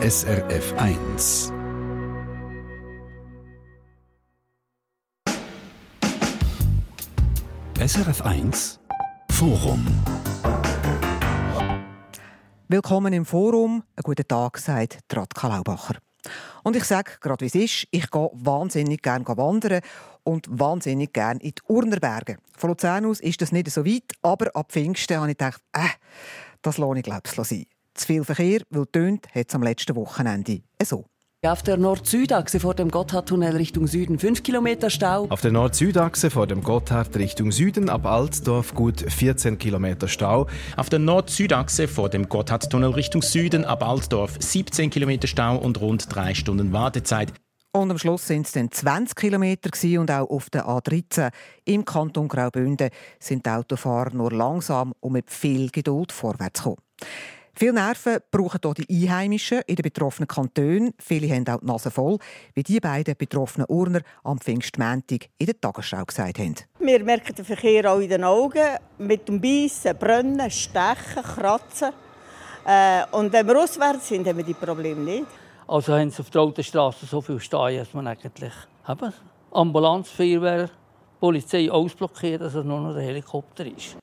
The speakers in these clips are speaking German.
SRF 1. SRF 1 Forum. Willkommen im Forum. Einen guten Tag, sagt Radka Laubacher. Und ich sage gerade, wie es ist, ich gehe wahnsinnig gerne wandern und wahnsinnig gerne in die Urnerberge. Von Luzern aus ist das nicht so weit, aber ab Pfingsten habe ich gedacht, äh, das lohne ich glaube ich sein. Zu viel Verkehr, weil tönt hat es am letzten Wochenende so. Auf der Nord-Süd-Achse vor dem Gotthardtunnel Richtung Süden 5 Kilometer Stau. Auf der Nord-Süd-Achse vor dem Gotthard Richtung Süden ab Altdorf gut 14 Kilometer Stau. Auf der Nord-Süd-Achse vor dem Gotthardtunnel Richtung Süden ab Altdorf 17 Kilometer Stau und rund drei Stunden Wartezeit. Und am Schluss sind es dann 20 Kilometer und auch auf der A13 im Kanton Graubünden sind die Autofahrer nur langsam und mit viel Geduld vorwärts gekommen. Viele Nerven brauchen hier die Einheimischen in den betroffenen Kantonen. Viele haben auch die Nase voll, wie die beiden betroffenen Urner am Pfingstmäntig in der Tagesschau gesagt haben. Wir merken den Verkehr auch in den Augen, mit dem Beißen, Brennen, Stechen, Kratzen. Äh, und wenn wir auswärts sind, haben wir die Probleme nicht. Also haben sie auf der Autostraße so viel stehen, dass man eigentlich eben, Ambulanz, Feuerwehr, Polizei ausblockiert, dass es nur noch der Helikopter ist.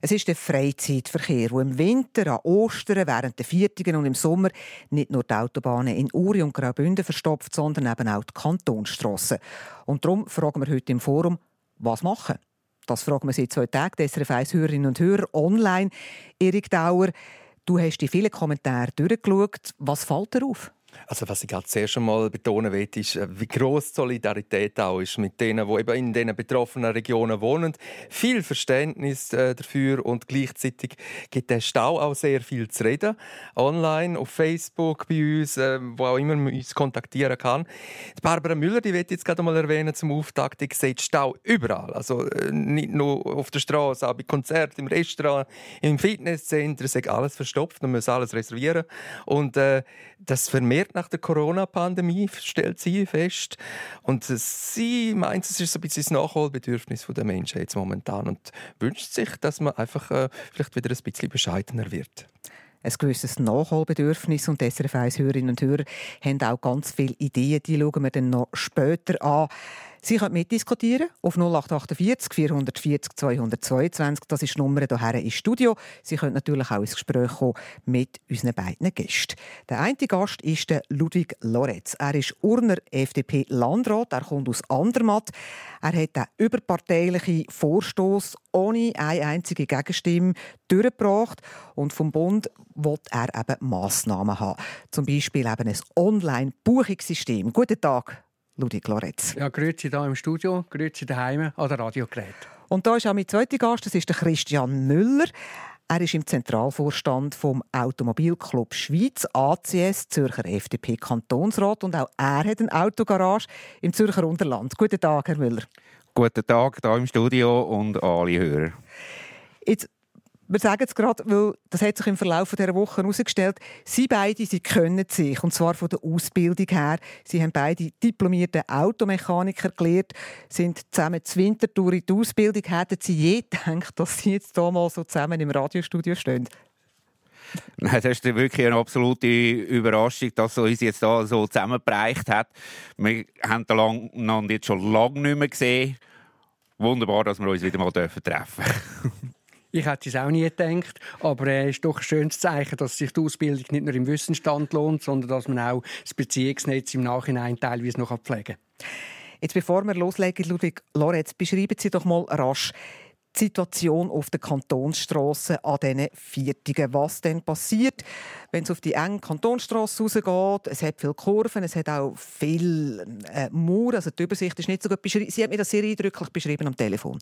Es ist der Freizeitverkehr, der im Winter, an Ostern, während der Viertigen und im Sommer nicht nur die Autobahnen in Uri und Graubünden verstopft, sondern eben auch die Kantonsstrassen. Und darum fragen wir heute im Forum, was machen? Das fragen wir seit zwei Tagen die SRF 1 Hörerinnen und Hörer online. Erik Dauer, du hast die vielen Kommentare durchgeschaut. Was fällt dir auf? Also was ich gerade zuerst einmal betonen will, ist, äh, wie groß Solidarität auch ist mit denen, die eben in diesen betroffenen Regionen wohnen. Viel Verständnis äh, dafür und gleichzeitig gibt der Stau auch sehr viel zu reden. Online, auf Facebook, bei uns, äh, wo auch immer man uns kontaktieren kann. Die Barbara Müller, die wird jetzt gerade mal erwähnen zum Auftakt, die sieht Stau überall. Also nicht nur auf der Straße, auch bei Konzerten, im Restaurant, im Fitnesscenter, ist alles verstopft, man muss alles reservieren. Und äh, das vermehrt nach der Corona-Pandemie, stellt sie fest. Und sie meint, es ist so ein bisschen das Nachholbedürfnis der Menschen jetzt momentan und wünscht sich, dass man einfach äh, vielleicht wieder ein bisschen bescheidener wird ein gewisses Nachholbedürfnis und SRF 1 Hörerinnen und Hörer haben auch ganz viele Ideen, die schauen wir dann noch später an. Sie können mitdiskutieren auf 0848 440 222. Das ist die Nummer hierher ins Studio. Sie können natürlich auch ins Gespräch kommen mit unseren beiden Gästen. Der eine Gast ist Ludwig Loretz. Er ist Urner FDP-Landrat. Er kommt aus Andermatt. Er hat einen überparteilichen Vorstoß ohne eine einzige Gegenstimme durchgebracht. Und vom Bund will er eben Massnahmen haben. Zum Beispiel eben ein Online-Buchungssystem. Guten Tag, Ludwig Loretz. Ja, grüezi hier im Studio, grüezi daheim an der Radiogerät. Und da ist auch mein zweiter Gast, das ist der Christian Müller. Er ist im Zentralvorstand vom Automobilclub Schweiz, ACS, Zürcher FDP-Kantonsrat. Und auch er hat eine Autogarage im Zürcher Unterland. Guten Tag, Herr Müller. Guten Tag hier im Studio und alle Hörer. Jetzt wir sagen es gerade, weil das hat sich im Verlauf dieser Woche herausgestellt, sie beide sie können sich, und zwar von der Ausbildung her. Sie haben beide diplomierte Automechaniker gelernt, sind zusammen zur Wintertour in die Ausbildung. Hätten sie je gedacht, dass sie jetzt hier mal so zusammen im Radiostudio stehen? Nein, das ist wirklich eine absolute Überraschung, dass es uns jetzt da so zusammengereicht hat. Wir haben den jetzt schon lange nicht mehr gesehen. Wunderbar, dass wir uns wieder mal treffen dürfen. Ich hätte es auch nie gedacht, aber es äh, ist doch ein schönes Zeichen, dass sich die Ausbildung nicht nur im Wissensstand lohnt, sondern dass man auch das Beziehungsnetz im Nachhinein teilweise noch pflegen kann. Jetzt bevor wir loslegen, Ludwig Lorenz, beschreiben Sie doch mal rasch die Situation auf der Kantonsstraße an diesen Viertigen. Was denn passiert, wenn es auf die enge Kantonsstraße rausgeht? Es hat viele Kurven, es hat auch viel äh, Mauern, also die Übersicht ist nicht so gut beschrieben. Sie hat mir das sehr eindrücklich beschrieben am Telefon.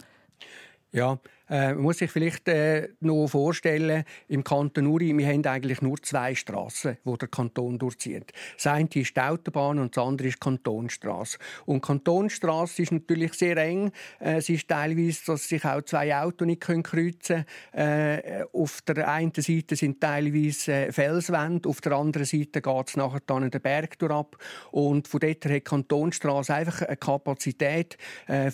Ja, äh, man muss sich vielleicht äh, noch vorstellen, im Kanton Uri, wir haben eigentlich nur zwei Straßen, wo der Kanton durchzieht. Das eine ist die Autobahn und das andere ist die Kantonstraße. Und die Kantonstraße ist natürlich sehr eng. Äh, es ist teilweise, dass sich auch zwei Autos nicht kreuzen können. Auf der einen Seite sind teilweise Felswände, auf der anderen Seite geht es nachher dann den Berg ab. Und von dort hat die Kantonstraße einfach eine Kapazität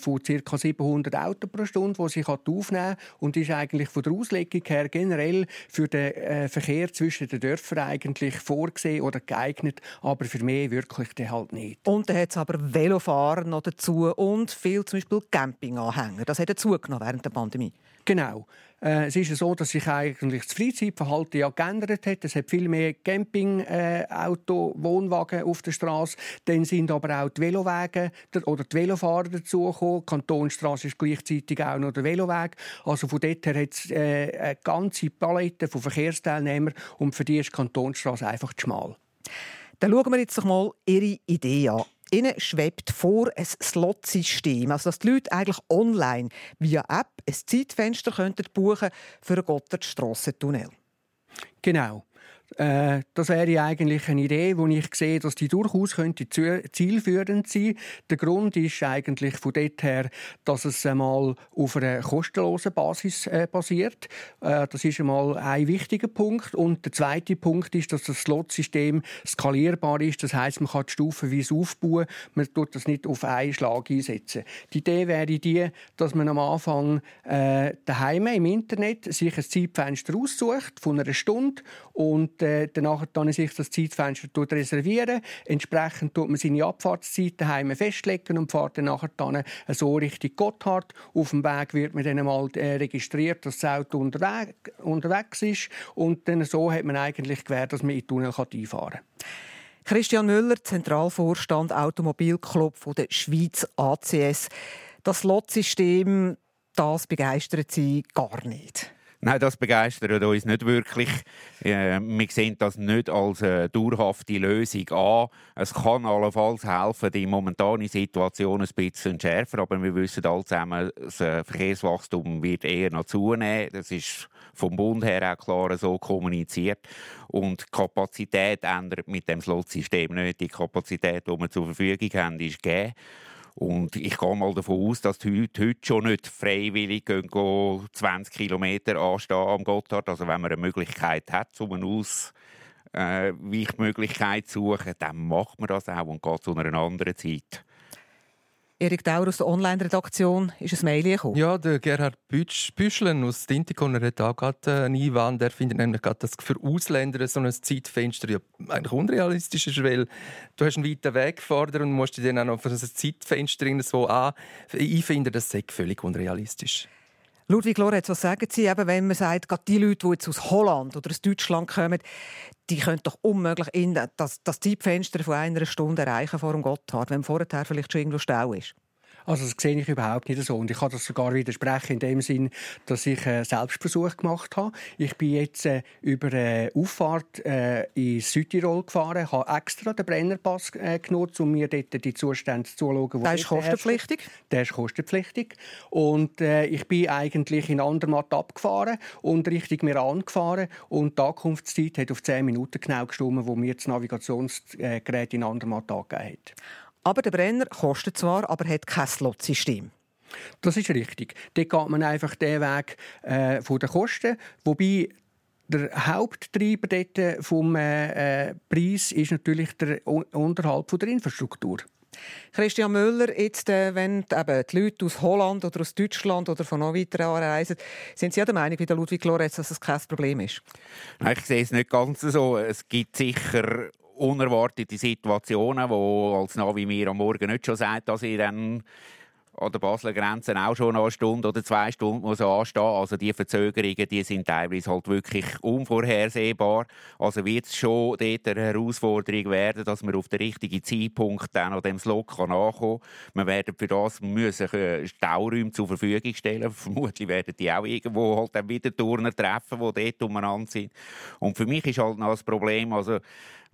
von ca. 700 Autos pro Stunde, die sich aufnehmen geben und ist eigentlich von der Auslegung her generell für den äh, Verkehr zwischen den Dörfern eigentlich vorgesehen oder geeignet, aber für mich wirklich halt nicht. Und dann hat es aber Velofahrer noch dazu und viel zum Beispiel Campinganhänger. Das hat er zugenommen während der Pandemie. Genau. Äh, es ist ja so, dass sich eigentlich das Freizeitverhalten ja geändert hat. Es hat viel mehr Campingauto, äh, Wohnwagen auf der Straße. Dann sind aber auch die Velowege oder die Velofahrer dazugekommen. Die Kantonstraße ist gleichzeitig auch noch der Veloweg. Also von dort her hat es äh, eine ganze Palette von Verkehrsteilnehmern und für die ist die Kantonstraße einfach zu schmal. Dann schauen wir jetzt mal Ihre Idee an. Ihnen schwebt vor ein Slot-System, also dass die Leute eigentlich online via App ein Zeitfenster könnten buchen für einen Gotthardstrassentunnel. Genau. Äh, das wäre eigentlich eine Idee, wo ich sehe, dass die durchaus könnte zielführend sein. Der Grund ist eigentlich von dort her, dass es einmal auf einer kostenlosen Basis äh, basiert. Äh, das ist einmal ein wichtiger Punkt. Und der zweite Punkt ist, dass das Slot-System skalierbar ist. Das heißt, man kann die stufenweise aufbauen. Man tut das nicht auf einen Schlag einsetzen. Die Idee wäre die, dass man am Anfang äh, daheim im Internet sich ein Zeitfenster aussucht von einer Stunde und äh, danach dann sich das Zeitfenster reservieren. Entsprechend tut man seine Abfahrtszeit daheim festlegen und fährt dann nachher dann so Richtung Gotthard. Auf dem Weg wird man dann mal äh, registriert, dass das Auto unterwegs, unterwegs ist und dann so hat man eigentlich gewährt, dass man in den Tunnel einfahren kann. Christian Müller, Zentralvorstand Automobilclub der Schweiz ACS. Das Lotsystem, das begeistert Sie gar nicht. Nein, das begeistert uns nicht wirklich. Äh, wir sehen das nicht als eine dauerhafte Lösung an. Es kann allenfalls helfen, die momentane Situation ein bisschen zu schärfen, aber wir wissen alle zusammen, das äh, Verkehrswachstum wird eher noch zunehmen. Das ist vom Bund her auch klar so kommuniziert. Und die Kapazität ändert mit dem Slot-System nicht. Die Kapazität, die wir zur Verfügung haben, ist gegeben. Und ich gehe mal davon aus, dass die heute, heute schon nicht freiwillig gehen, gehen 20 Kilometer anstehen am Gotthard. Also wenn man eine Möglichkeit hat, um eine Ausweichmöglichkeit zu suchen, dann macht man das auch und geht zu einer anderen Zeit. Erik Dauer aus der Online-Redaktion ist ein Mail gekommen. Ja, der Gerhard Büschlen aus Dintikon hat auch gerade einen Einwand. Er findet nämlich gerade, dass für Ausländer so ein Zeitfenster ja eigentlich unrealistisch ist, weil du hast einen weiten Weg gefordert und musst dich dann auch noch für ein Zeitfenster so finde, das ist völlig unrealistisch. Ludwig Lorenz, was sagen Sie, eben, wenn man sagt, gerade die Leute, die jetzt aus Holland oder aus Deutschland kommen, die können doch unmöglich in das, das Zeitfenster von einer Stunde erreichen vor dem Gotthard, wenn vorher vielleicht schon irgendwo Stau ist? Also das sehe ich überhaupt nicht so. Und ich kann das sogar widersprechen in dem Sinn, dass ich einen Selbstversuch gemacht habe. Ich bin jetzt äh, über eine Auffahrt äh, in Südtirol gefahren, habe extra den Brennerpass äh, genutzt, um mir dort die Zustände zu schauen. Der ist kostenpflichtig? Der ist kostenpflichtig. Und äh, ich bin eigentlich in Andermatt abgefahren und Richtung Meran gefahren. Und die Ankunftszeit hat auf 10 Minuten genau gestimmt, wo mir das Navigationsgerät in Andermatt angegeben hat. Aber der Brenner kostet zwar, aber hat kein Slot-System. Das ist richtig. Dort geht man einfach den Weg äh, von den Kosten, wobei der Haupttreiber dort vom äh, äh Preis ist natürlich der Unterhalt von der Infrastruktur. Christian Müller, jetzt, äh, wenn eben die Leute aus Holland oder aus Deutschland oder von noch weiter anreisen, sind Sie ja der Meinung, wie der Ludwig Lorenz, dass es kein Problem ist? Nein, ich sehe es nicht ganz so. Es gibt sicher unerwartete Situationen, wo als Navi mir am Morgen nicht schon sagt, dass ich dann an der Basler Grenze auch schon eine Stunde oder zwei Stunden muss anstehen. Also die Verzögerungen, die sind teilweise halt wirklich unvorhersehbar. Also wird es schon dort eine Herausforderung werden, dass man auf den richtigen Zeitpunkt dann an dem Slot kann ankommen kann. Wir werden für das müssen Stauräume zur Verfügung stellen. Vermutlich werden die auch irgendwo halt dann wieder Turner treffen, die dort umeinander sind. Und für mich ist halt noch das Problem, also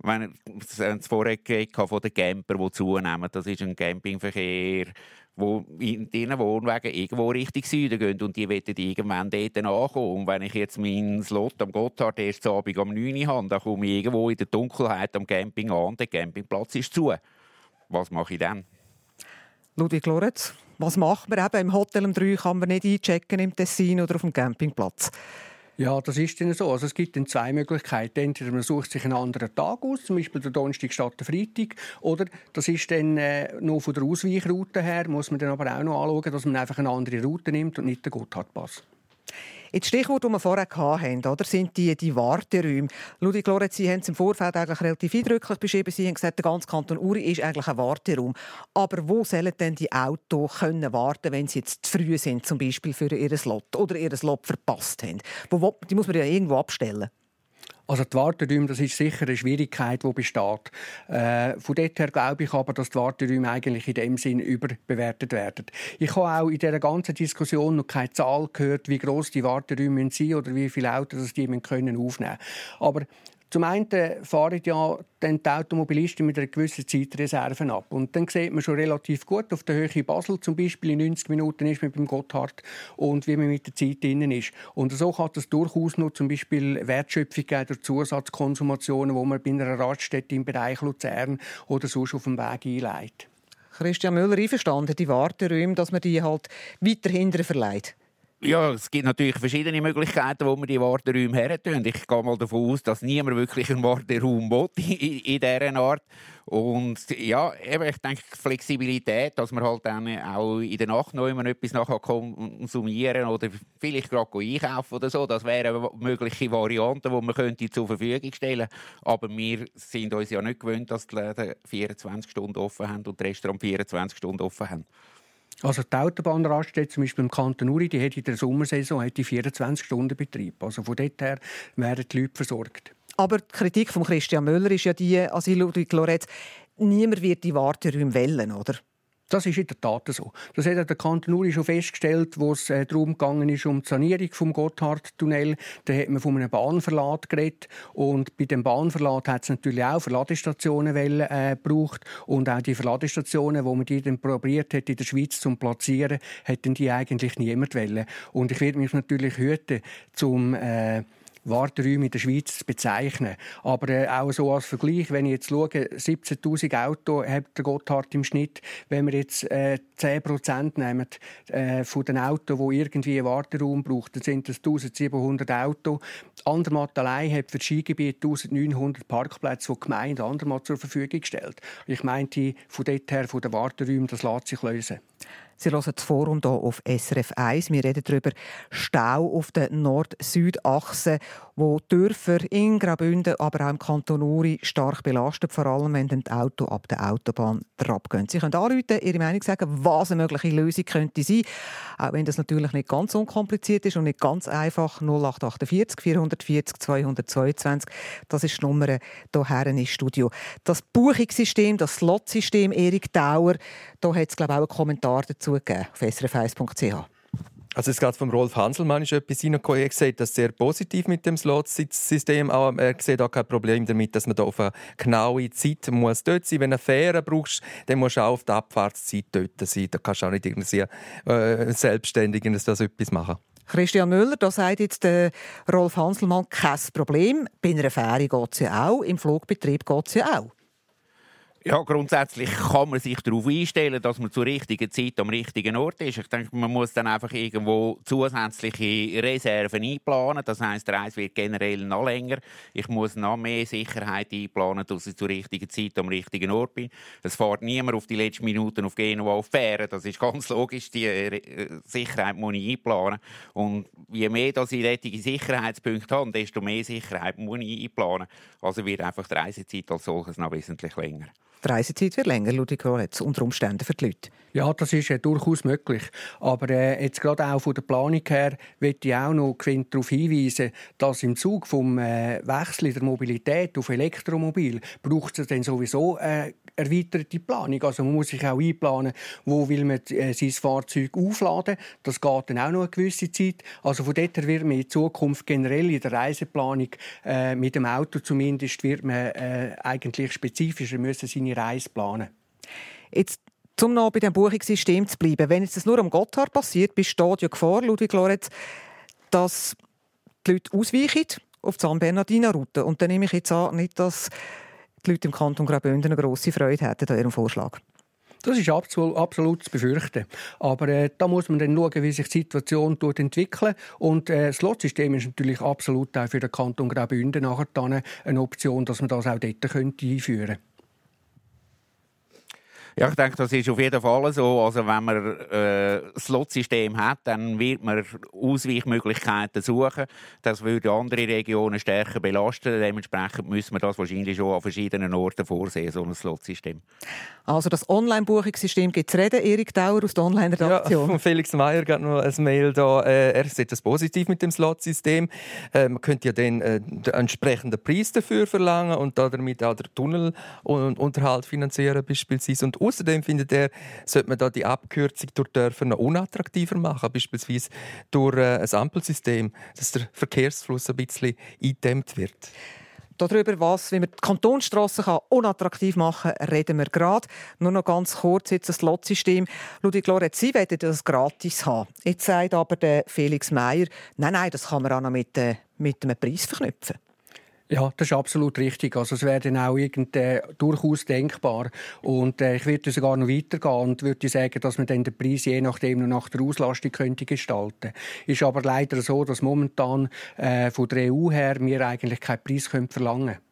wenn es vorher von den Camper, die zunehmen, das ist ein Campingverkehr, wo in diesen Wohnwagen irgendwo Richtung Süden gehen und die wollen irgendwann dort ankommen. Und wenn ich jetzt meinen Slot am Gotthard erst Abend um 9 Uhr habe, dann komme ich irgendwo in der Dunkelheit am Camping an der Campingplatz ist zu. Was mache ich dann? Ludwig Lorenz, was macht man? Eben Im Hotel um 3 kann man nicht einchecken im Tessin oder auf dem Campingplatz. Ja, das ist dann so. Also es gibt dann zwei Möglichkeiten. Entweder man sucht sich einen anderen Tag aus, zum Beispiel der Donnerstag statt der Freitag, oder das ist dann äh, noch von der Ausweichroute her, muss man dann aber auch noch anschauen, dass man einfach eine andere Route nimmt und nicht den Gotthardpass. Jetzt Stichwort, das wir vorher hatten, oder, sind die, die Warteräume. Ludwig Lorenz, Sie haben es im Vorfeld eigentlich relativ eindrücklich beschrieben. Sie haben gesagt, der ganze Kanton Uri ist eigentlich ein Warteraum. Aber wo sollen denn die Autos können warten, wenn sie jetzt zu früh sind, zum Beispiel für ihr Slot oder ihr Slot verpasst haben? Wo, die muss man ja irgendwo abstellen. Also die Warteräume, das ist sicher eine Schwierigkeit, die besteht. Äh, von dort her glaube ich aber, dass die Warteräume eigentlich in dem Sinn überbewertet werden. Ich habe auch in dieser ganzen Diskussion noch keine Zahl gehört, wie groß die Warteräume sind oder wie viele Autos die aufnehmen können. Aber zum einen fahren ja dann die Automobilisten mit einer gewissen Zeitreserven ab. Und dann sieht man schon relativ gut, auf der Höhe Basel zum Beispiel in 90 Minuten ist man beim Gotthard und wie man mit der Zeit drinnen ist. Und so kann es durchaus noch zum Beispiel Wertschöpfung durch Zusatzkonsumationen, die man bei einer Raststätte im Bereich Luzern oder sonst auf dem Weg einleitet. Christian Müller einverstanden, die Warteräume, dass man die halt weiter hinten verleiht? Ja, es gibt natürlich verschiedene Möglichkeiten, wo man die Warteräume hertun. Ich gehe mal davon aus, dass niemand wirklich einen Warteraum will in, in dieser Art. Und ja, eben, ich denke, Flexibilität, dass man halt dann auch in der Nacht noch immer etwas nachher konsumieren oder vielleicht gerade einkaufen oder so, das wären mögliche Varianten, die man könnte zur Verfügung stellen. Aber wir sind uns ja nicht gewöhnt, dass die Läden 24 Stunden offen haben und die Restaurants 24 Stunden offen haben. Also die Autobahnraststätte zum Beispiel im Kanton Uri, die hat in der Sommersaison hat die 24 Stunden Betrieb. Also von dort her werden die Leute versorgt. Aber die Kritik von Christian Müller ist ja die, also Ludwig Lorenz, niemand wird die Warteräume wählen, oder? Das ist in der Tat so. Das hat der Kanton Uri schon festgestellt, wo es äh, darum gegangen ist, um die Sanierung vom Gotthardtunnel. Da hat man von einem Bahnverlat geredet. Und bei dem Bahnverlat hat es natürlich auch Verladestationen äh, gebraucht. Und auch die Verladestationen, wo man die dann probiert hat, in der Schweiz zu platzieren, hätten die eigentlich niemand wollen. Und ich werde mich natürlich hüten, zum äh, Warteräume in der Schweiz zu bezeichnen. Aber äh, auch so als Vergleich, wenn ich jetzt schaue, 17'000 Autos hat der Gotthard im Schnitt. Wenn wir jetzt äh, 10% nehmen äh, von den Autos, die irgendwie einen Warteraum brauchen, dann sind das 1700 Autos. Andermatt allein hat für das Skigebiet 1900 Parkplätze, die die Gemeinde Andermatt zur Verfügung stellt. Ich meinte, von dort her, von den Warteräumen, das lässt sich lösen. Sie hören das Forum hier auf SRF 1. Wir reden darüber Stau auf der Nord-Süd-Achse, wo Dörfer in Graubünden, aber auch im Kanton Uri stark belastet, vor allem wenn die Auto ab der Autobahn abgehen. Sie können anrufen, Ihre Meinung sagen, was eine mögliche Lösung könnte sein, auch wenn das natürlich nicht ganz unkompliziert ist und nicht ganz einfach. 0848 440 222, das ist die Nummer hier ins Studio. Das Buchungssystem, das Slotsystem, Erik Dauer, da hat es glaube ich auch einen Kommentar dazu dazugegeben auf srf1.ch. Also es geht vom Rolf Hanselmann ist etwas reingekommen. Er sieht das sehr positiv mit dem Slot-System. Aber er sieht auch kein Problem damit, dass man da auf eine genaue Zeit muss dort sein. Wenn du eine Fähre brauchst, dann musst du auch auf der Abfahrtszeit dort sein. Da kannst du auch nicht irgendwie äh, selbstständig das etwas machen. Christian Müller, da sagt jetzt der Rolf Hanselmann kein Problem. Bei einer Fähre geht es ja auch, im Flugbetrieb geht es ja auch. Ja, grundsätzlich kann man sich darauf einstellen, dass man zur richtigen Zeit am richtigen Ort ist. Ich denke, man muss dann einfach irgendwo zusätzliche Reserven einplanen. Das heißt, der Reis wird generell noch länger. Ich muss noch mehr Sicherheit einplanen, dass ich zur richtigen Zeit am richtigen Ort bin. Es fährt niemand auf die letzten Minuten auf Genua auf Fähren. Das ist ganz logisch. Die äh, Sicherheit muss ich einplanen. Und je mehr dass ich solche Sicherheitspunkte habe, desto mehr Sicherheit muss ich einplanen. Also wird einfach die Reisezeit als solches noch wesentlich länger. Die Reisezeit wird länger, Ludwig Koretz, unter Umständen für die Leute. Ja, das ist äh, durchaus möglich. Aber äh, jetzt gerade auch von der Planung her möchte ich auch noch darauf hinweisen, dass im Zug vom äh, Wechsel der Mobilität auf Elektromobil braucht es dann sowieso äh, erweiterte Planung. Also man muss sich auch einplanen, wo will man äh, sein Fahrzeug aufladen. Das geht dann auch noch eine gewisse Zeit. Also von dort her wird man in Zukunft generell in der Reiseplanung äh, mit dem Auto zumindest wird man äh, eigentlich spezifischer müssen seine Reise planen. Jetzt um noch bei dem Buchungssystem zu bleiben, wenn jetzt das nur am Gotthard passiert, besteht ja Gefahr, Ludwig Lorenz, dass die Leute ausweichen auf die San Bernardino-Route. Und dann nehme ich jetzt an, nicht, dass die Leute im Kanton Graubünden eine grosse Freude hätten an ihrem Vorschlag. Das ist absolut zu befürchten. Aber äh, da muss man dann schauen, wie sich die Situation entwickelt. Und äh, das Lotsystem ist natürlich absolut auch für den Kanton Graubünden nachher dann eine Option, dass man das auch dort könnte einführen könnte. Ja, ich denke, das ist auf jeden Fall so. Also wenn man äh, ein Slotsystem hat, dann wird man Ausweichmöglichkeiten suchen. Das würde andere Regionen stärker belasten. Dementsprechend müssen wir das wahrscheinlich schon an verschiedenen Orten vorsehen, so ein Slotsystem. Also das Online-Buchungssystem gibt es reden, Erik Dauer aus der Online-Redaktion. Ja, von Felix Meyer hat noch ein Mail da. Äh, er sieht das positiv mit dem Slotsystem. Äh, man könnte ja dann äh, den entsprechenden Preis dafür verlangen und damit auch den Tunnelunterhalt finanzieren beispielsweise. Und Außerdem findet er, sollte man da die Abkürzung durch Dörfer noch unattraktiver machen, beispielsweise durch äh, ein Ampelsystem, dass der Verkehrsfluss ein bisschen eingedämmt wird. Darüber, was, wie man die Kantonsstrassen unattraktiv machen kann, reden wir gerade. Nur noch ganz kurz jetzt das Lotsystem. Ludwig Lorenz, Sie wollen das gratis haben. Jetzt sagt aber der Felix Meyer, nein, nein, das kann man auch noch mit, äh, mit einem Preis verknüpfen. Ja, das ist absolut richtig. Also es wäre dann auch irgend, äh, durchaus denkbar. Und äh, ich würde sogar noch weitergehen und würde sagen, dass man dann den Preis je nachdem noch nach der Auslastung könnte gestalten. Ist aber leider so, dass momentan äh, von der EU her wir eigentlich keinen Preis können verlangen können.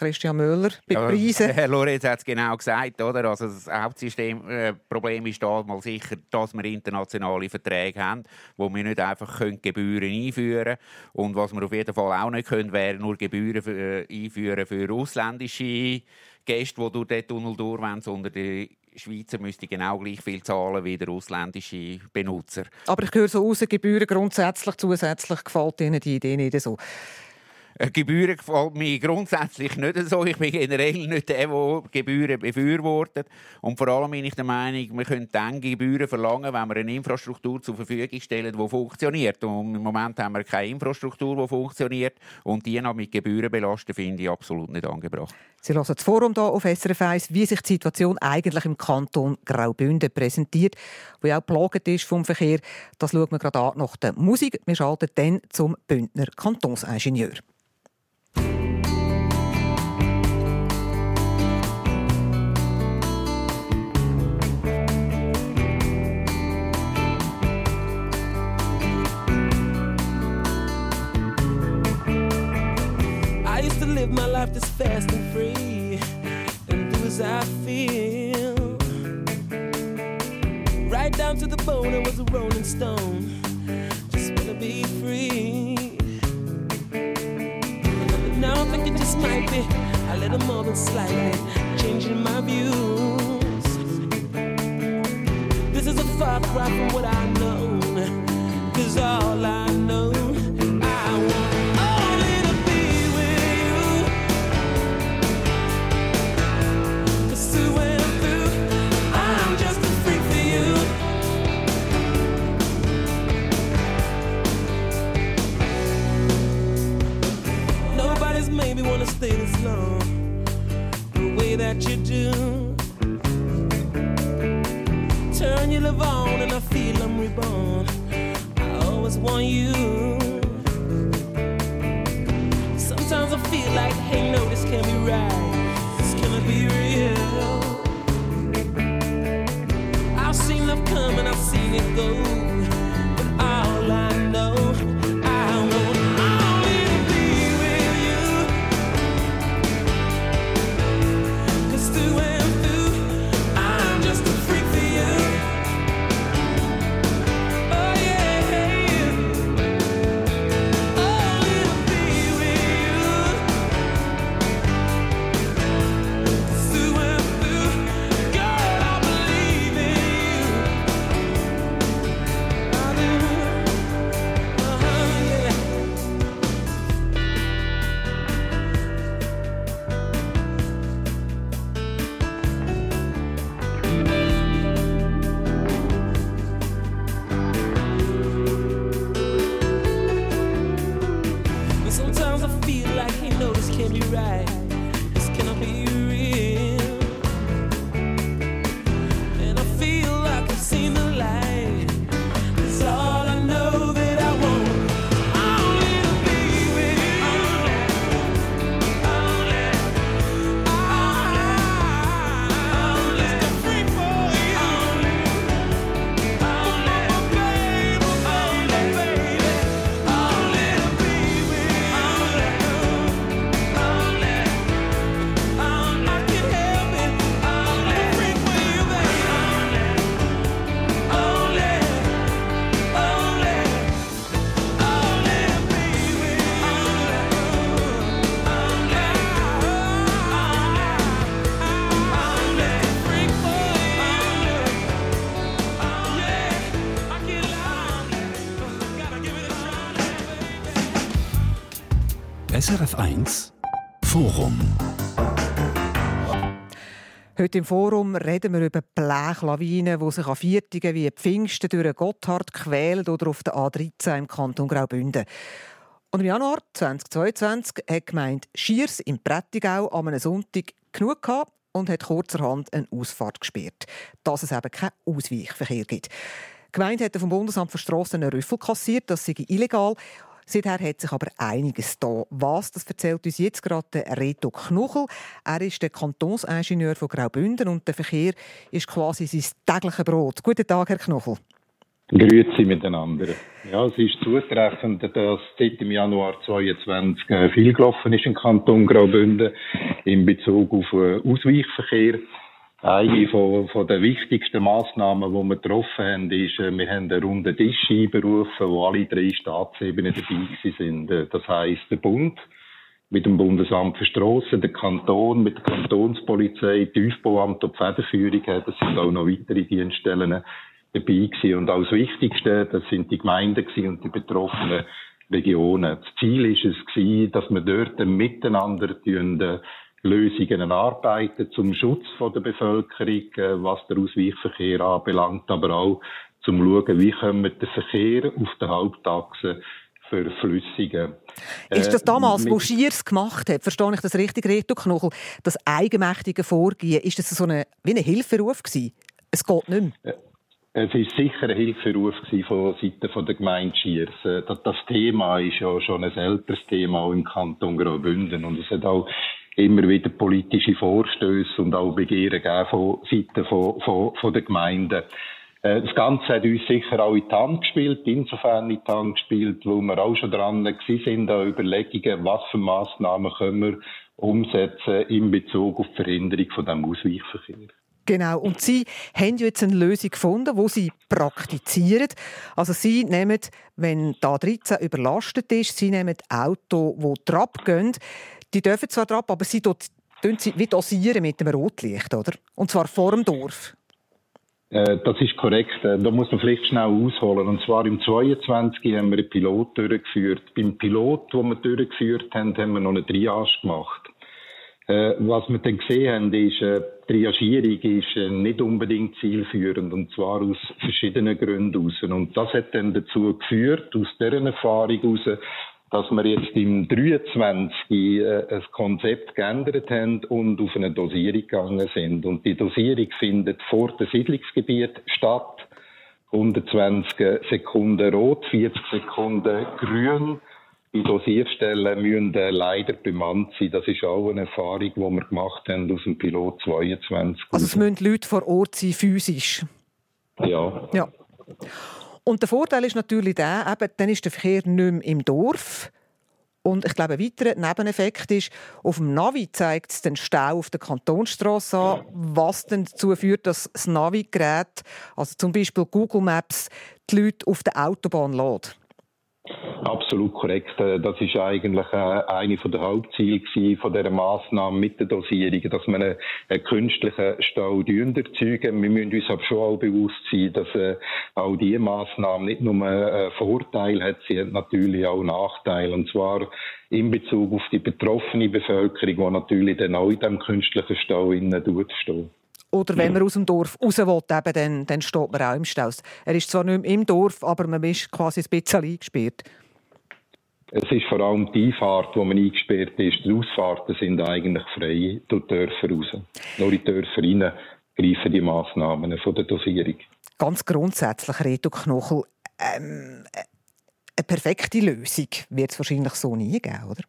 Christian Müller bei ja, Preisen. Herr Lorenz hat es genau gesagt. Oder? Also das Hauptsystemproblem äh, ist da mal sicher, dass wir internationale Verträge haben, wo wir nicht einfach können Gebühren einführen können. Und was wir auf jeden Fall auch nicht können, wäre nur Gebühren für, äh, einführen für ausländische Gäste, die durch den Tunnel durchwollen, sondern die Schweizer müsste genau gleich viel zahlen wie der ausländische Benutzer. Aber ich höre so raus, Gebühren grundsätzlich, zusätzlich gefällt Ihnen die Idee nicht so. Äh, Gebühren gefällt mir grundsätzlich nicht so. Ich bin generell nicht der, der Gebühren befürwortet. Und vor allem bin ich der Meinung, wir können dann Gebühren verlangen, wenn wir eine Infrastruktur zur Verfügung stellen, die funktioniert. Und im Moment haben wir keine Infrastruktur, die funktioniert. Und die noch mit Gebühren belasten, finde ich absolut nicht angebracht. Sie hören das Forum hier auf SRF 1, wie sich die Situation eigentlich im Kanton Graubünden präsentiert, wo auch geplagt ist vom Verkehr. Das schauen wir gerade an nach der Musik. Wir schalten dann zum Bündner Kantonsingenieur. Live my life just fast and free and do as I feel. Right down to the bone, I was a rolling stone. Just wanna be free. But now I think it just might be a little more than slightly changing my views. This is a far cry from what I know. Cause all I 1 Forum Heute im Forum reden wir über Blechlawinen, die sich an Viertigen wie Pfingsten durch Gotthard quälen oder auf der A13 im Kanton Graubünden. Und im Januar 2022 hat die Gemeinde Schiers im Prättigau an einem Sonntag genug gehabt und hat kurzerhand eine Ausfahrt gesperrt, dass es eben keinen Ausweichverkehr gibt. Die Gemeinde hat vom Bundesamt für Strassen einen Rüffel kassiert, das sei illegal. Seither hat sich aber einiges da. Was, das erzählt uns jetzt gerade Reto Knuchel. Er ist der Kantonsingenieur von Graubünden und der Verkehr ist quasi sein tägliches Brot. Guten Tag, Herr Knuchel. Grüezi miteinander. Ja, es ist zutreffend, dass seit dem Januar 2022 äh, viel gelaufen ist im Kanton Graubünden in Bezug auf äh, Ausweichverkehr. Eine von, von den wichtigsten Massnahmen, die wir getroffen haben, ist, äh, wir haben einen runden Tisch einberufen, wo alle drei Staatsebenen dabei sind. Das heisst, der Bund mit dem Bundesamt für Strassen, der Kanton mit der Kantonspolizei, Tiefbauamt und die Federführung, das sind auch noch weitere Dienststellen dabei gewesen. Und als Wichtigste, das sind die Gemeinden und die betroffenen Regionen. Das Ziel ist es gewesen, dass wir dort miteinander äh, Lösungen erarbeiten zum Schutz von der Bevölkerung, äh, was der Ausweichverkehr anbelangt, aber auch zum schauen, wie können wir den Verkehr auf der Hauptachse verflüssigen. Ist das damals, äh, wo Schiers gemacht hat, verstehe ich das richtig, Reto Knochel, das eigenmächtige Vorgehen, ist das so eine, wie ein Hilferuf gewesen? Es geht nicht mehr. Äh, es ist sicher ein Hilferuf von Seiten der Gemeinde Schiers. Äh, das Thema ist ja schon ein älteres Thema auch im Kanton Graubünden und es hat auch immer wieder politische Vorstöße und auch Begehren gegeben von Seiten von, von, von der Gemeinden. Äh, das Ganze hat uns sicher auch in die Hand gespielt, insofern in die Hand gespielt, wo wir auch schon dran sind, an Überlegungen, was für Massnahmen können wir umsetzen in Bezug auf die Verhinderung von dem Ausweichverkehr. Genau. Und Sie haben jetzt eine Lösung gefunden, wo Sie praktizieren. Also Sie nehmen, wenn da 13 überlastet ist, Sie nehmen Auto, wo Trab gehen. Die dürfen zwar Trab, aber Sie dosieren sie wie dosieren mit dem Rotlicht, oder? Und zwar vor dem Dorf. Äh, das ist korrekt. Äh, da muss man vielleicht schnell ausholen. Und zwar im 22. haben wir einen Pilot durchgeführt. Beim Pilot, den wir durchgeführt haben, haben wir noch eine Triage gemacht. Äh, was wir dann gesehen haben, ist, äh, Triagierung ist nicht unbedingt zielführend, und zwar aus verschiedenen Gründen. Und das hat dann dazu geführt, aus deren Erfahrung heraus, dass wir jetzt im 23. Äh, ein Konzept geändert haben und auf eine Dosierung gegangen sind. Und die Dosierung findet vor dem Siedlungsgebiet statt. 120 Sekunden rot, 40 Sekunden grün die Dosierstellen müssen äh, leider bemannt sein. Das ist auch eine Erfahrung, die wir gemacht haben aus dem Pilot 22. Also es müssen Leute vor Ort sein, physisch? Ja. ja. Und der Vorteil ist natürlich der, eben, dann ist der Verkehr nicht mehr im Dorf. Und ich glaube, ein weiterer Nebeneffekt ist, auf dem Navi zeigt es den Stau auf der Kantonsstraße an, was dann dazu führt, dass das Navi-Gerät, also zum Beispiel Google Maps, die Leute auf der Autobahn lädt. Absolut korrekt. Äh, das ist eigentlich äh, eine der Hauptziele von dieser Massnahme mit der Dosierung, dass wir einen, künstlichen Stau erzeugen. Wir müssen uns aber schon auch bewusst sein, dass äh, auch diese Massnahme nicht nur einen Vorteil hat, sie hat natürlich auch Nachteile. Und zwar in Bezug auf die betroffene Bevölkerung, die natürlich dann auch in diesem künstlichen Stau innen steht. Oder wenn man aus dem Dorf raus will, eben, dann, dann steht man auch im Stau. Er ist zwar nicht im Dorf, aber man ist quasi ein bisschen eingesperrt. Es ist vor allem die Einfahrt, wo man eingesperrt ist. Die Ausfahrten sind eigentlich frei durch die Dörfer raus. Nur in die Dörfer rein greifen die Massnahmen von der Dosierung. Ganz grundsätzlich, Reto Knochel, ähm, eine perfekte Lösung wird es wahrscheinlich so nie geben, oder?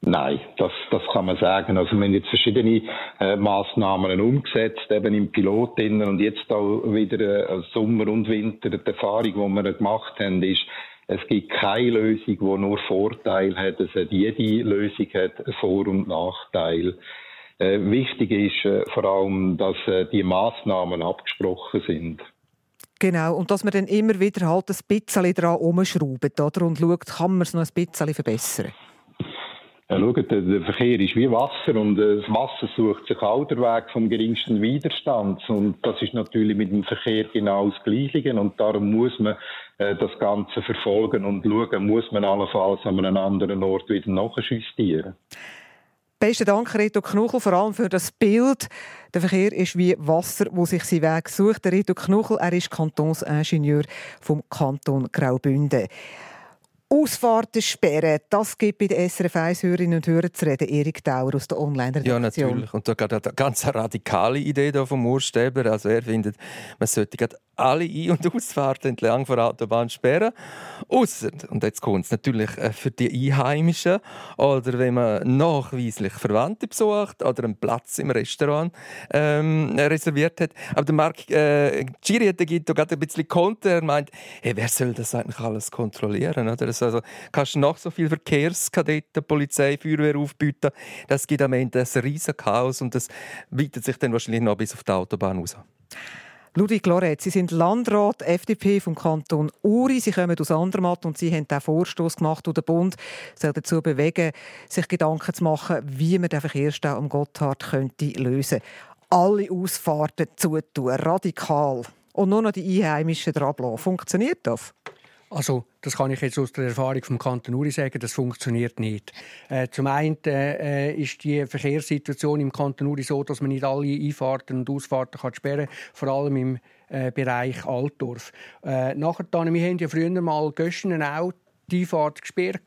Nein, das, das kann man sagen. Also wir haben jetzt verschiedene äh, Massnahmen umgesetzt, eben im Pilotinnen und jetzt auch wieder äh, Sommer und Winter. Die Erfahrung, die wir gemacht haben, ist, es gibt keine Lösung, die nur Vorteile hat. Es hat jede Lösung hat Vor- und Nachteil. Äh, wichtig ist äh, vor allem, dass äh, die Massnahmen abgesprochen sind. Genau, und dass man dann immer wieder halt ein bisschen daran umschraubt oder? und schaut, kann man es noch ein bisschen verbessern. Ja, schaut, der Verkehr ist wie Wasser und das Wasser sucht sich auch den Weg vom geringsten Widerstand. Und das ist natürlich mit dem Verkehr genau das Gleiche. Und darum muss man äh, das Ganze verfolgen und schauen, muss man allenfalls an einem anderen Ort wieder nachjustieren. Besten Dank, Reto Knuchel, vor allem für das Bild. Der Verkehr ist wie Wasser, wo sich seinen Weg sucht. Der Reto Knuchel, er ist Kantonsingenieur vom Kanton Graubünden. Ausfahrten sperren, das gibt bei den SRF 1-Hörerinnen und Hörern zu reden. Erik Dauer aus der Online-Redaktion. Ja, natürlich. Und da geht eine ganz radikale Idee da vom Urstäber. Also er findet, man sollte alle Ein- und Ausfahrten entlang der Autobahn sperren. Ausser, und jetzt kommt es natürlich äh, für die Einheimischen oder wenn man nachweislich Verwandte besucht oder einen Platz im Restaurant ähm, reserviert hat. Aber der Marc äh, Giri hat da gerade ein bisschen Konter. Er meint, hey, wer soll das eigentlich alles kontrollieren? Oder? Also, kannst du noch so viel Verkehrskadetten, Polizei, Feuerwehr aufbieten. Das gibt am Ende ein riesiges Chaos und das weitet sich dann wahrscheinlich noch bis auf die Autobahn raus. Ludwig Loret, Sie sind Landrat FDP vom Kanton Uri. Sie kommen aus Andermatt und Sie haben den Vorstoß gemacht, wo der Bund soll dazu bewegen, sich Gedanken zu machen, wie man den Verkehrsstau am Gotthard könnte lösen. Alle Ausfahrten zutun, radikal. Und nur noch die Einheimischen dran Funktioniert das? Also, das kann ich jetzt aus der Erfahrung vom Kanton Uri sagen, das funktioniert nicht. Äh, zum einen äh, ist die Verkehrssituation im Kanton Uri so, dass man nicht alle Einfahrten und Ausfahrten kann sperren kann, vor allem im äh, Bereich Altdorf. Äh, nachher dann, wir haben ja früher mal Göschen auch die Einfahrt gesperrt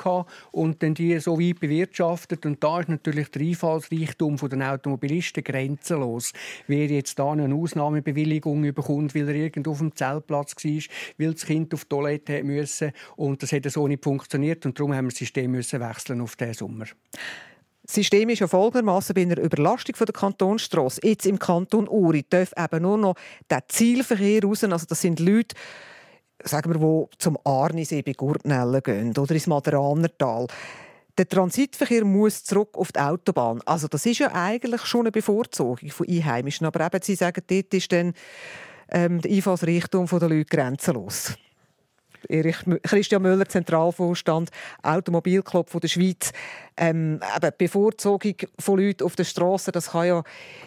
und dann die so weit bewirtschaftet. Und da ist natürlich der Einfallsreichtum der Automobilisten grenzenlos. Wer jetzt da eine Ausnahmebewilligung bekommt, weil er irgendwo auf dem Zeltplatz war, weil das Kind auf die Toilette musste und das hat so nicht funktioniert und darum haben wir das System wechseln auf diesen Sommer. Das System ist ja folgendermaßen bei einer Überlastung der Kantonsstrasse. Jetzt im Kanton Uri darf eben nur noch der Zielverkehr raus. Also das sind Leute, sagen wir, die zum Arnisee bei Gurtnellen gehen oder ins Maderanertal. Der Transitverkehr muss zurück auf die Autobahn. Also das ist ja eigentlich schon eine Bevorzugung von Einheimischen. Aber eben, Sie sagen, dort ist dann ähm, die Einfallsrichtung der Leute grenzenlos. Erich Christian Müller, Zentralvorstand Automobilclub der Schweiz. Ähm, eben Bevorzugung von Leuten auf der Straße, das kann ja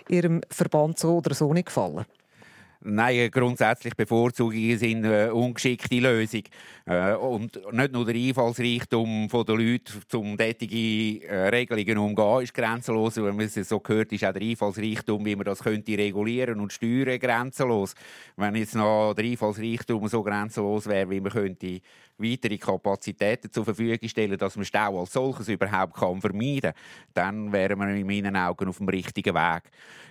Ihrem Verband so oder so nicht gefallen. Nein, grundsätzlich bevorzuge ich eine äh, ungeschickte Lösung. Äh, und nicht nur der Einfallsreichtum der Leute, um solche äh, Regelungen umzugehen, ist grenzenlos. Wenn man es so gehört, ist auch der Einfallsreichtum, wie man das könnte regulieren und steuern, grenzenlos. Wenn jetzt noch der Einfallsreichtum so grenzenlos wäre, wie man könnte weitere Kapazitäten zur Verfügung stellen, dass man Stau als solches überhaupt kann vermeiden kann, dann wären wir in meinen Augen auf dem richtigen Weg.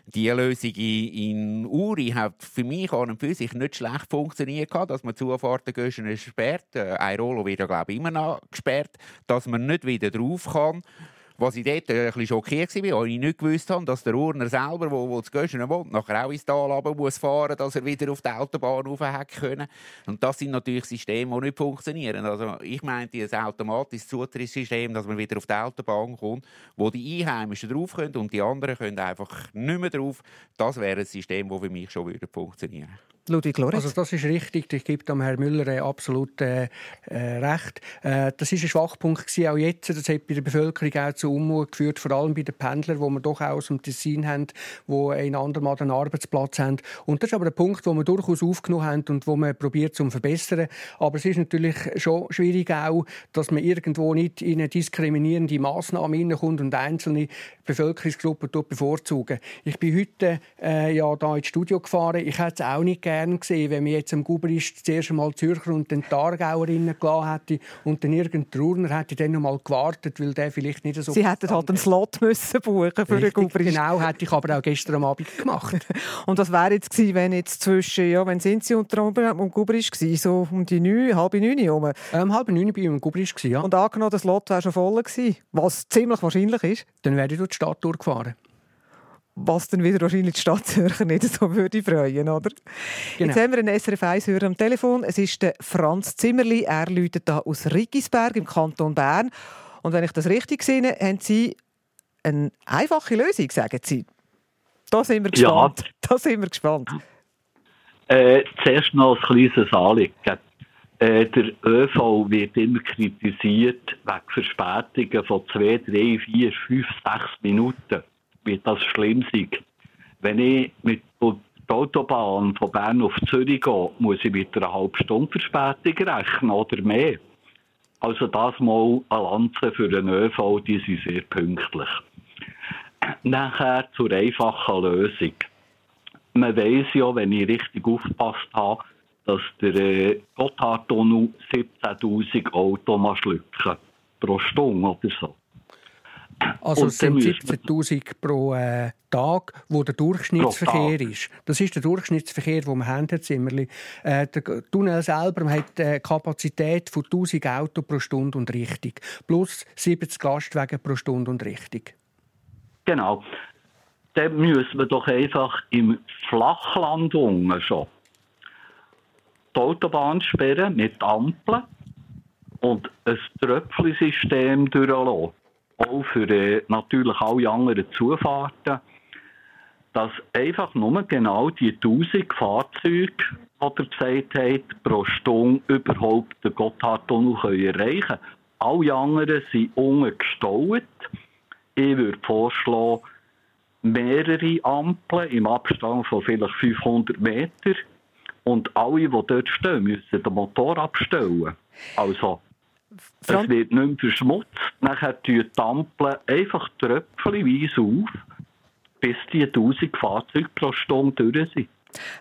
Die Lösung in Uri hat für mich an und für sich nicht schlecht funktioniert, dass man Zufahrten sperrt. Äh, ein Rollo wird ja, glaube ich, immer noch gesperrt, dass man nicht wieder drauf kann. Was ich dort ein bisschen schockiert war, weil ich nicht gewusst habe, dass der Urner selber, wo zu Göschen wohnt, nachher auch ins Tal runter muss fahren, dass er wieder auf die Autobahn rauf können. Und das sind natürlich Systeme, die nicht funktionieren. Also ich meinte ein automatisches Zutrittssystem, dass man wieder auf die Autobahn kommt, wo die Einheimischen drauf können und die anderen können einfach nicht mehr drauf. Das wäre ein System, das für mich schon funktionieren würde. Ludwig Lorenz. Also das ist richtig. Ich gebe dem Herrn Müller äh, absolut äh, äh, recht. Äh, das ist ein Schwachpunkt gewesen, auch jetzt. Das hat bei der Bevölkerung auch zu Unmut geführt, vor allem bei den Pendlern, wo wir doch auch aus dem Tessin haben, wo in Andermatt einen Arbeitsplatz haben. Und das ist aber ein Punkt, wo wir durchaus aufgenommen haben und wo man probiert zu verbessern. Aber es ist natürlich schon schwierig auch, dass man irgendwo nicht in eine diskriminierende Maßnahme hineinkommt und einzelne Bevölkerungsgruppen bevorzugen. Ich bin heute äh, ja da ins Studio gefahren. Ich hätte es auch nicht gern gesehen, wenn man jetzt am Guberist zuerst einmal Zürcher und den Targauer gelassen hätte und dann irgendein Urner hätte dann noch mal gewartet, weil der vielleicht nicht so... Sie hätten halt einen Slot müssen buchen für den Guberist. Genau, hätte ich aber auch gestern am Abend gemacht. und was wäre jetzt gewesen, wenn jetzt zwischen, ja, wenn sind Sie unter anderem am Guberist gewesen, so um die neun, halb neun herum? Ähm, halb neun bin ich am Guberist ja. Und angenommen, der Slot wäre schon voll gewesen, was ziemlich wahrscheinlich ist? Dann wäre ich durch die Stadt durchgefahren was dann wieder wahrscheinlich die Stadtzürcher nicht so würde freuen, oder? Genau. Jetzt haben wir einen SRF 1-Hörer am Telefon. Es ist der Franz Zimmerli. Er läutet da aus Riggisberg im Kanton Bern. Und wenn ich das richtig sehe, haben Sie eine einfache Lösung, sagen Sie. Da sind wir gespannt. Ja. Da sind wir gespannt. Äh, zuerst noch ein kleines Anliegen. Äh, der ÖV wird immer kritisiert wegen Verspätungen von zwei, drei, vier, fünf, sechs Minuten. Wird das schlimm sein? Wenn ich mit der Autobahn von Bern auf Zürich gehe, muss ich mit einer halben Stunde Verspätung rechnen oder mehr. Also das mal eine Lanze für den ÖV, die sind sehr pünktlich. Nachher zur einfachen Lösung. Man weiß ja, wenn ich richtig aufgepasst habe, dass der äh, Gotthardtunnel 17.000 Autos schlucken pro Stunde oder so. Also es sind 17'000 pro äh, Tag, wo der Durchschnittsverkehr ist. Das ist der Durchschnittsverkehr, den wir haben, Herr Zimmerli. Äh, der Tunnel selber hat eine Kapazität von 1000 Autos pro Stunde und Richtung. Plus 70 Lastwagen pro Stunde und Richtung. Genau. Dann müssen wir doch einfach im Flachland schon die Autobahn sperren mit Ampeln und ein Tröpfelsystem durchlassen auch für äh, natürlich alle anderen Zufahrten, dass einfach nur genau die 1000 Fahrzeuge, die er gesagt hat, pro Stunde überhaupt den Gotthardtunnel erreichen können. Alle anderen sind unten gestaut. Ich würde vorschlagen, mehrere Ampeln im Abstand von vielleicht 500 Metern. Und alle, die dort stehen, müssen den Motor abstellen. Also Frank es wird nicht mehr verschmutzt. Nachher tun die Ampeln einfach tröpfelweise auf, bis die 1000 Fahrzeuge pro Stunde durch sind.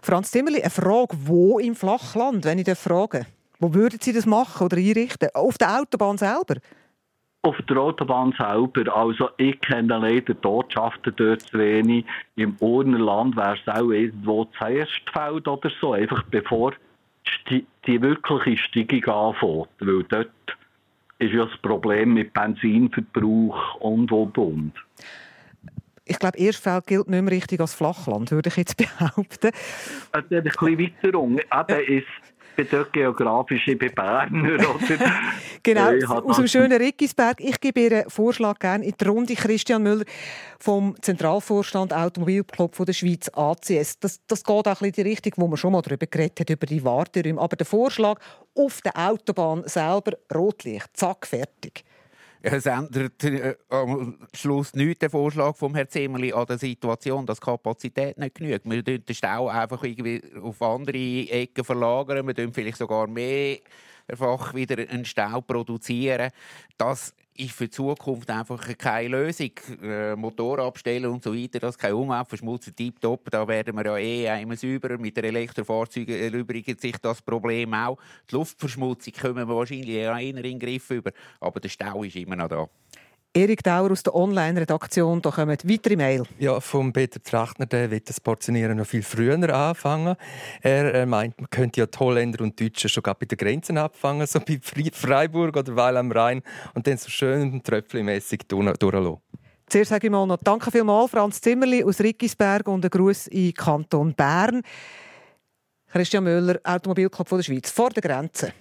Franz Zimmerli, eine Frage, wo im Flachland, wenn ich das frage? Wo würden Sie das machen oder einrichten? Auf der Autobahn selber? Auf der Autobahn selber. Also ich kenne leider die Ortschaften dort zu wenig. Im Urnerland wäre es auch irgendwo zuerst Feld oder so, einfach bevor die, die wirkliche Steigung anfängt. Weil dort ist ja das Problem mit Benzinverbrauch und, und, und. Ich glaube, Erstfeld gilt nicht mehr richtig als Flachland, würde ich jetzt behaupten. Ein bisschen weiter unten. Eben ist bin dort geografische. Oder? genau, aus dem schönen Rickisberg. Ich gebe Ihren Vorschlag gerne in die Runde. Christian Müller vom Zentralvorstand Automobilclub von der Schweiz ACS. Das, das geht auch in die Richtung, wo man schon mal darüber geredet hat, über die Warteräume. Aber der Vorschlag auf der Autobahn selber, Rotlicht, zack, fertig. Es ändert äh, am Schluss nichts der Vorschlag vom Herrn Zimmerli an der Situation, dass Kapazität nicht genügt. Wir den Stau einfach irgendwie auf andere Ecken verlagern. Wir vielleicht sogar mehr einfach wieder einen Stau produzieren. Das ist für die Zukunft einfach keine Lösung. Äh, Motor abstellen und so weiter, das ist keine Umweltverschmutzung, tipptopp. Da werden wir ja eh einmal sauber. Mit den Elektrofahrzeugen erübrigt sich das Problem auch. Die Luftverschmutzung kommen wir wahrscheinlich eher in den Griff über, aber der Stau ist immer noch da. Erik Dauer aus der Online-Redaktion, da kommen weitere Mail. Ja, vom Peter Trachtner, der will das Portionieren noch viel früher anfangen. Er, er meint, man könnte ja die Holländer und Deutschen schon bei den Grenzen abfangen, so bei Freiburg oder Weil am Rhein, und dann so schön tröpfelmässig durchlassen. Zuerst sage ich mal noch Danke vielmals, Franz Zimmerli aus Rickisberg und einen Gruß in Kanton Bern. Christian Müller, Automobilclub der Schweiz, vor der Grenze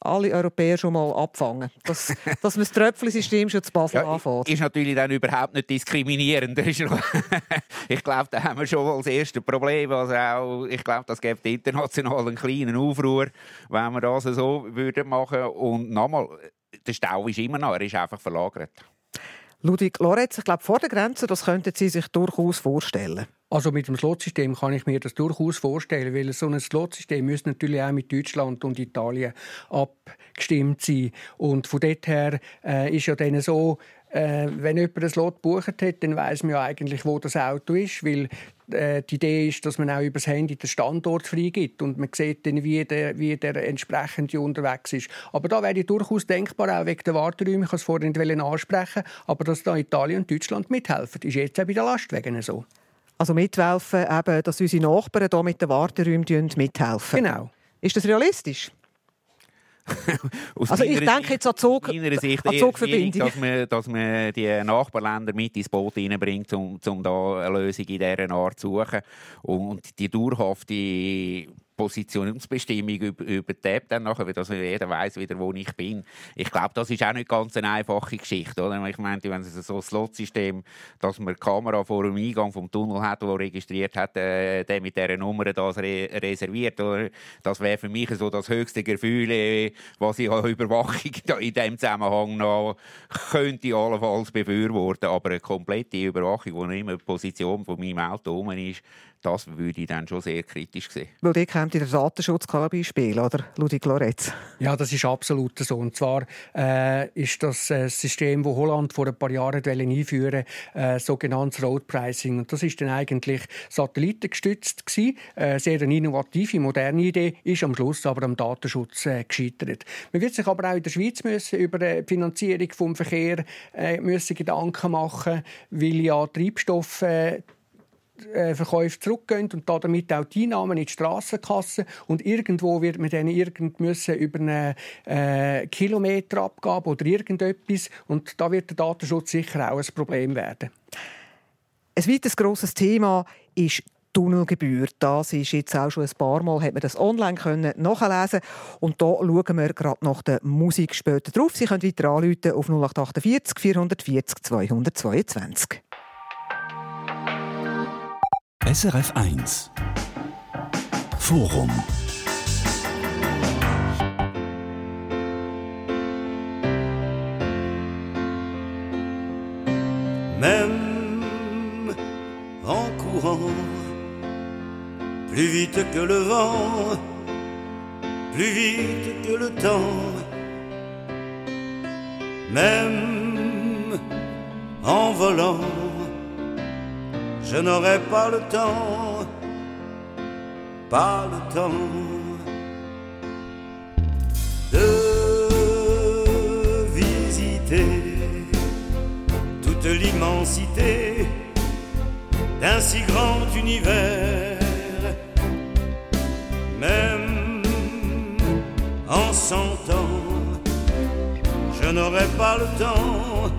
alle Europäer schon mal abfangen. Dass, dass man das Tröpfelsystem schon zu Basel ja, anfängt. Ist natürlich dann überhaupt nicht diskriminierend. ich glaube, da haben wir schon mal das erste Problem. Also auch, ich glaube, das gibt international einen kleinen Aufruhr, wenn wir das so würden machen. Und nochmal, der Stau ist immer noch, er ist einfach verlagert. Ludwig Lorenz, ich glaube, vor der Grenze, das könnten Sie sich durchaus vorstellen. Also mit dem Slotsystem kann ich mir das durchaus vorstellen, weil so ein Slotsystem müsste natürlich auch mit Deutschland und Italien abgestimmt sein. Und von dort her äh, ist ja dann so, äh, wenn jemand ein Slot gebucht hat, dann weiß man ja eigentlich, wo das Auto ist, weil äh, die Idee ist, dass man auch über das Handy den Standort freigibt und man sieht dann, wie der, wie der entsprechende unterwegs ist. Aber da wäre durchaus denkbar, auch wegen der Warteräume, ich kann es vorhin ansprechen, aber dass da Italien und Deutschland mithelfen, ist jetzt auch bei den Lastwagen so. Also mithelfen, eben, dass unsere Nachbarn hier mit den Warteräumen mithelfen. Genau. Ist das realistisch? also ich denke jetzt an, Zug, meiner Sicht an Zugverbindungen. Dass man, dass man die Nachbarländer mit ins Boot hineinbringt, um, um da eine Lösung in dieser Art zu suchen. Und die dauerhafte Positionsbestimmung über, über die App dann nachher, dass jeder weiß wieder, wo ich bin. Ich glaube, das ist auch nicht ganz eine einfache Geschichte, oder? Ich meine, wenn es so ein Slot-System, dass man die Kamera vor dem Eingang vom Tunnel hat, wo registriert hat, äh, der mit dieser Nummer das re reserviert, oder? Das wäre für mich so das höchste Gefühl, äh, was ich an Überwachung in diesem Zusammenhang noch könnte allenfalls befürworten. Aber eine komplette Überwachung, wo immer die Position von meinem Auto ist, das würde ich dann schon sehr kritisch sehen. Weil dort kommt der Datenschutz ins Spiel, oder, Ludwig Lorenz? Ja, das ist absolut so. Und zwar äh, ist das äh, System, das Holland vor ein paar Jahren einführen wollte, äh, sogenanntes Road Pricing. Und das ist dann eigentlich satellitengestützt gewesen. Äh, sehr eine innovative, moderne Idee, ist am Schluss aber am Datenschutz äh, gescheitert. Man wird sich aber auch in der Schweiz müssen über die Finanzierung des Verkehrs äh, müssen Gedanken machen, weil ja Treibstoff äh, Verkäufe zurückgehen und damit auch die Einnahmen in die Strassenkasse. Und irgendwo wird man dann irgend müssen über eine äh, Kilometerabgabe oder irgendetwas. Und da wird der Datenschutz sicher auch ein Problem werden. Ein weiteres grosses Thema ist Tunnelgebühr. Das ist jetzt auch schon ein paar Mal, hat man das online können nachlesen Und da schauen wir gerade nach der Musik später drauf. Sie können weiter anrufen auf 0848 440 222. SRF 1 Forum. Même en courant, plus vite que le vent, plus vite que le temps, même en volant je n'aurai pas le temps, pas le temps de visiter toute l'immensité d'un si grand univers, même en cent ans, je n'aurai pas le temps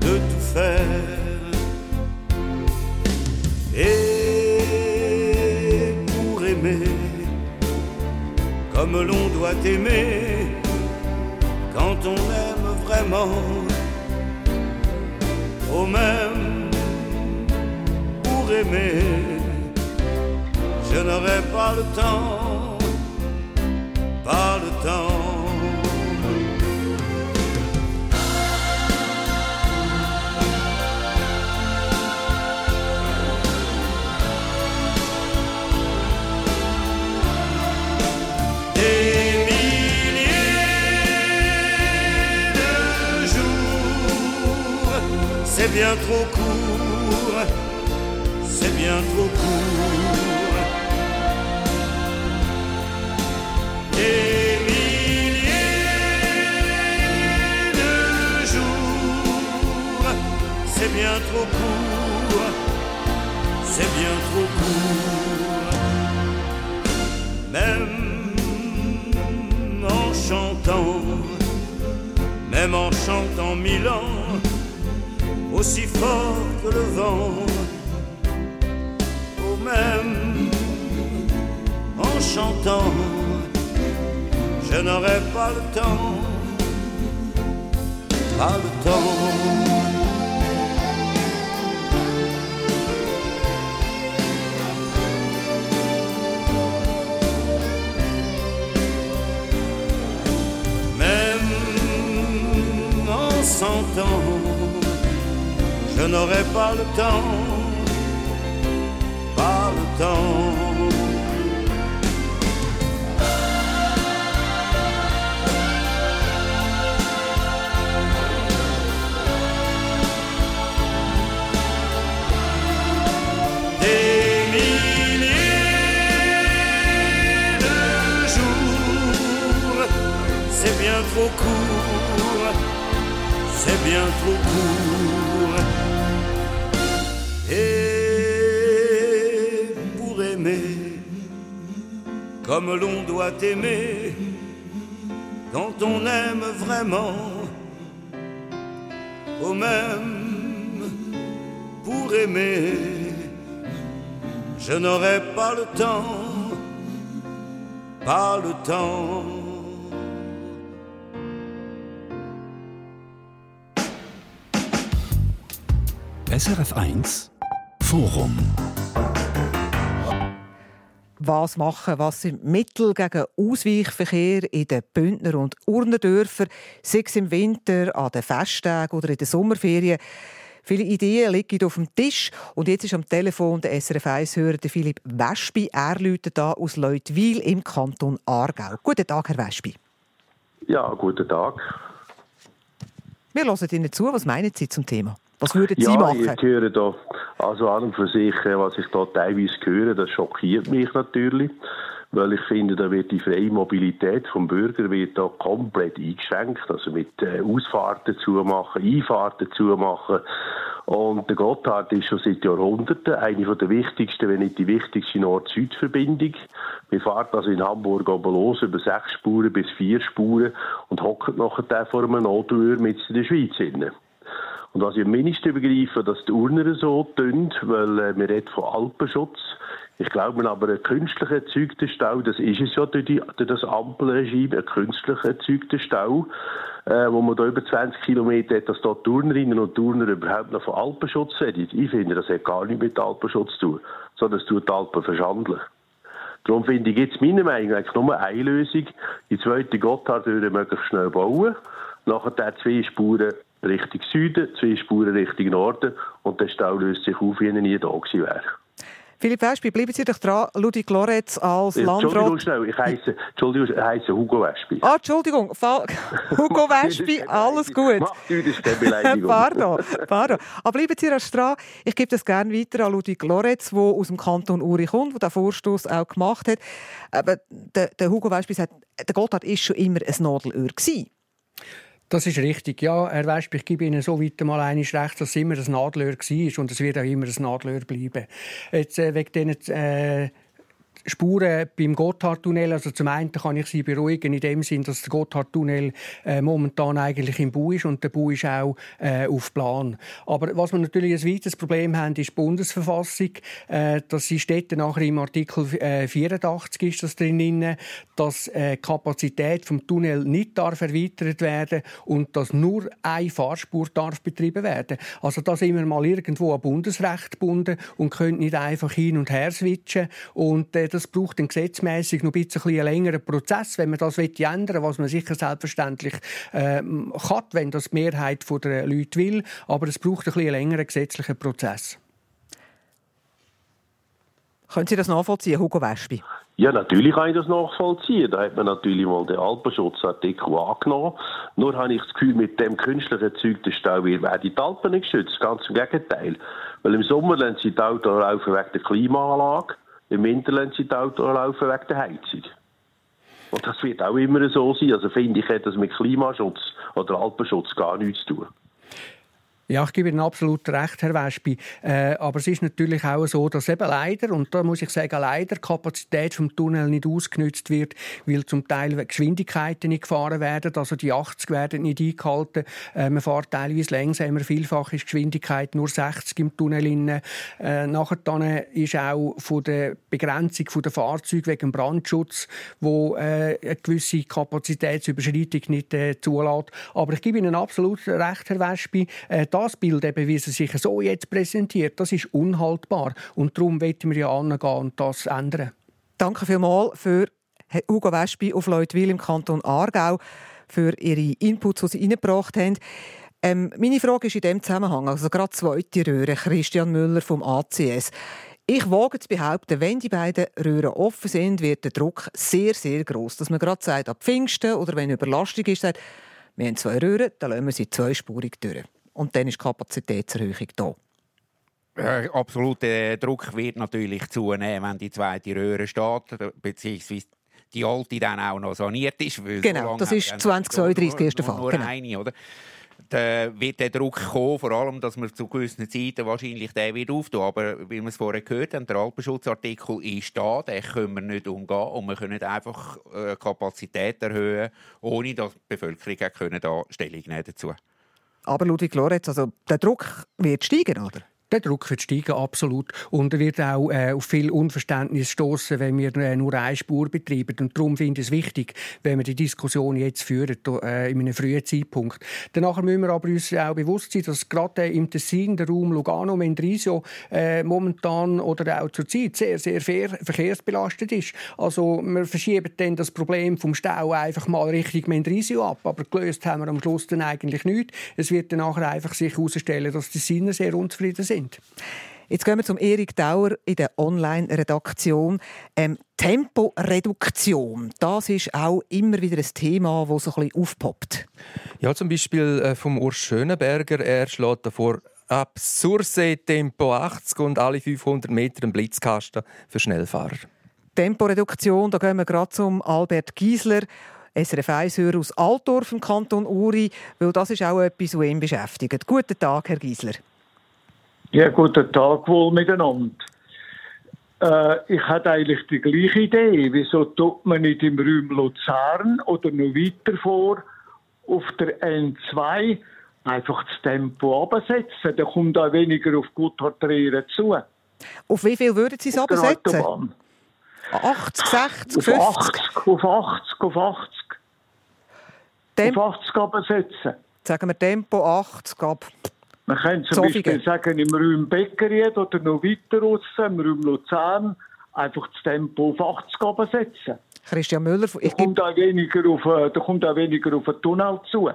de tout faire et pour aimer, comme l'on doit aimer, quand on aime vraiment, au même pour aimer, je n'aurai pas le temps, pas le temps c'est bien trop court, c'est bien trop court. Des milliers de jours, c'est bien trop court, c'est bien trop court. Même en chantant, même en chantant mille ans aussi fort que le vent, au même en chantant, je n'aurai pas le temps, pas le temps. Même en sentant je n'aurai pas le temps, doit aimer, quand on aime vraiment, au même pour aimer, je n'aurai pas le temps par le temps. SRF 1 Forum was machen, was sind Mittel gegen Ausweichverkehr in den Bündner und Urnendörfern, sei es im Winter, an den Festtagen oder in den Sommerferien. Viele Ideen liegen auf dem Tisch und jetzt ist am Telefon der SRF 1-Hörer Philipp Wespi. Er läutet da aus Leutwil im Kanton Aargau. Guten Tag, Herr Wespi. Ja, guten Tag. Wir hören Ihnen zu. Was meinen Sie zum Thema? Was würden Sie ja, machen? ich höre da, also an und für sich, äh, was ich da teilweise höre, das schockiert mich natürlich, weil ich finde, da wird die freie Mobilität vom Bürger wird da komplett eingeschränkt, also mit äh, Ausfahrten zumachen, Einfahrten zumachen. Und der Gotthard ist schon seit Jahrhunderten eine der wichtigsten, wenn nicht die wichtigste Nord-Süd-Verbindung. Wir fahren also in Hamburg oben los über sechs Spuren bis vier Spuren und hocken nachher vor einem Notruhr mit in der Schweiz hinein. Und was ich am mindesten begreife, dass die Urner so tun, weil äh, wir reden von Alpenschutz. Ich glaube aber, ein künstlich erzeugter Stau, das ist es ja durch, die, durch das Ampelregime, ein künstlich erzeugter Stau, äh, wo man da über 20 Kilometer hat, dass da Turnerinnen und Turner überhaupt noch von Alpenschutz reden. Ich finde, das hat gar nichts mit Alpenschutz zu tun, sondern es tut die Alpen verschandeln. Darum finde ich jetzt meiner Meinung nach nur eine Lösung. Die zweite Gotthardtüre möglichst schnell bauen. Nachher zwei Spuren Richtung Süden, zwei Spuren Richtung Norden und der Stau löst sich auf, wie er nie da gewesen wäre. Philipp Wespi, bleiben Sie doch dran. Ludwig Loretz als Landrat... Entschuldigung schnell, ich heiße, Entschuldigung, ich heiße Hugo Wespi. Ah, Entschuldigung. Hugo Wespi, alles gut. Pardon, pardon. Aber bleiben Sie rasch dran. Ich gebe das gerne weiter an Ludwig Loretz, der aus dem Kanton Uri kommt, der den Vorstoß auch gemacht hat. Aber der, der Hugo Wespi sagt, der Gotthard war schon immer ein Nadelöhr. Gewesen. Das ist richtig. Ja, Herr Wesp, ich gebe Ihnen so weit mal eines recht, dass es immer ein Nadelöhr war und es wird auch immer ein Nadelöhr bleiben. Jetzt äh, wegen diesen äh, Spuren beim Gotthardtunnel. Also zum einen kann ich Sie beruhigen in dem Sinn, dass der Gotthardtunnel äh, momentan eigentlich im Bau ist und der Bau ist auch äh, auf Plan. Aber was wir natürlich ein weiteres Problem haben, ist die Bundesverfassung. Äh, sie steht nachher im Artikel äh, 84 ist das drin, dass äh, die Kapazität vom Tunnel nicht darf erweitert werden und dass nur eine Fahrspur darf betrieben werden. Also da sind wir mal irgendwo an Bundesrecht gebunden und können nicht einfach hin und her switchen und äh, das braucht dann gesetzmäßig noch ein bisschen einen längeren Prozess, wenn man das ändern will, was man sicher selbstverständlich äh, kann, wenn das die Mehrheit der Leute will. Aber es braucht ein bisschen einen längeren gesetzlichen Prozess. Können Sie das nachvollziehen, Hugo Wespi? Ja, natürlich kann ich das nachvollziehen. Da hat man natürlich mal den Alpenschutzartikel angenommen. Nur habe ich das Gefühl, mit dem künstlich erzeugten Stau werden die Alpen nicht geschützt. Ganz im Gegenteil. Weil im Sommer lassen sie die Autos laufen wegen der Klimaanlage. Im Winter lassen sie die Autos laufen wegen der Heizung. Und das wird auch immer so sein. Also finde ich, hat das mit Klimaschutz oder Alpenschutz gar nichts zu tun. Ja, ich gebe Ihnen absolut recht, Herr Wespi. Äh, aber es ist natürlich auch so, dass eben leider, und da muss ich sagen, leider die Kapazität vom Tunnel nicht ausgenutzt wird, weil zum Teil Geschwindigkeiten nicht gefahren werden. Also die 80 werden nicht eingehalten. Äh, man fährt teilweise langsamer. Vielfach ist die Geschwindigkeit nur 60 im Tunnel. Äh, nachher dann ist auch von der Begrenzung der Fahrzeuge wegen Brandschutz, wo äh, eine gewisse Kapazitätsüberschreitung nicht äh, zulässt. Aber ich gebe Ihnen absolut recht, Herr Wespi. Äh, das Bild, eben, wie es sich so jetzt präsentiert, das ist unhaltbar. Und darum wollen wir ja angehen und das ändern. Danke vielmals für Hugo Wespi auf Leutwil im Kanton Aargau für Ihre Inputs, die Sie eingebracht haben. Ähm, meine Frage ist in dem Zusammenhang, also gerade zweite Röhre, Christian Müller vom ACS. Ich wage zu behaupten, wenn die beiden Röhren offen sind, wird der Druck sehr, sehr groß. Dass man gerade sagt, ab Pfingsten oder wenn Überlastung ist, sagt, wir haben zwei Röhren, dann lassen wir sie zweispurig durch und dann ist die Kapazitätserhöhung da. Äh, absolut, der Druck wird natürlich zunehmen, wenn die zweite Röhre steht, beziehungsweise die alte dann auch noch saniert ist. Genau, so das ist 2032 erste Fall. Nur, genau. eine, oder? Da wird der Druck kommen, vor allem, dass man zu gewissen Zeiten wahrscheinlich den wird auftun. Aber wie wir es vorher gehört haben, der Alpenschutzartikel ist da, den können wir nicht umgehen und wir können einfach äh, Kapazität erhöhen, ohne dass die Bevölkerung auch können da Stellung nehmen dazu. Aber Ludwig Lorenz, also der Druck wird steigen, oder? Der Druck wird steigen, absolut. Und er wird auch äh, auf viel Unverständnis stoßen, wenn wir äh, nur eine Spur betreiben. Und darum finde ich es wichtig, wenn wir die Diskussion jetzt führen, äh, in einem frühen Zeitpunkt. Danach müssen wir aber uns auch bewusst sein, dass gerade äh, im Tessin der Raum Lugano, Mendrisio äh, momentan oder auch zur Zeit sehr, sehr verkehrsbelastet ist. Also wir verschieben dann das Problem vom Stau einfach mal Richtung Mendrisio ab. Aber gelöst haben wir am Schluss dann eigentlich nichts. Es wird dann nachher einfach sich herausstellen, dass die Sinne sehr unzufrieden sind sind. Jetzt gehen wir zum Erik Dauer in der Online-Redaktion. Ähm, Temporeduktion, das ist auch immer wieder ein Thema, das so ein bisschen aufpoppt. Ja, zum Beispiel äh, vom Urs Schönenberger. Er schlägt davor ab Surse Tempo 80 und alle 500 Meter einen Blitzkasten für Schnellfahrer. Temporeduktion, da gehen wir gerade zum Albert Giesler. SRF 1 aus Altdorf im Kanton Uri, weil das ist auch etwas, was ihn beschäftigt. Guten Tag, Herr Giesler. Ja, guten Tag wohl miteinander. Äh, ich hatte eigentlich die gleiche Idee. Wieso tut man nicht im Raum Luzern oder noch weiter vor auf der N2 einfach das Tempo absetzen? Da kommt auch weniger auf Gotthardrehren zu. Auf wie viel würden Sie es absetzen? 80, 60, 50? Auf 80, auf 80, auf 80. Tem auf 80 absetzen. Sagen wir Tempo 80 ab. Man kann zum Zofingen. Beispiel sagen, im Raum Beckeried oder noch weiter raus, im Raum Luzern, einfach das Tempo auf 80 setzen. Christian Müller, ich da, kommt auch weniger auf, äh, da kommt auch weniger auf den Tunnel zu.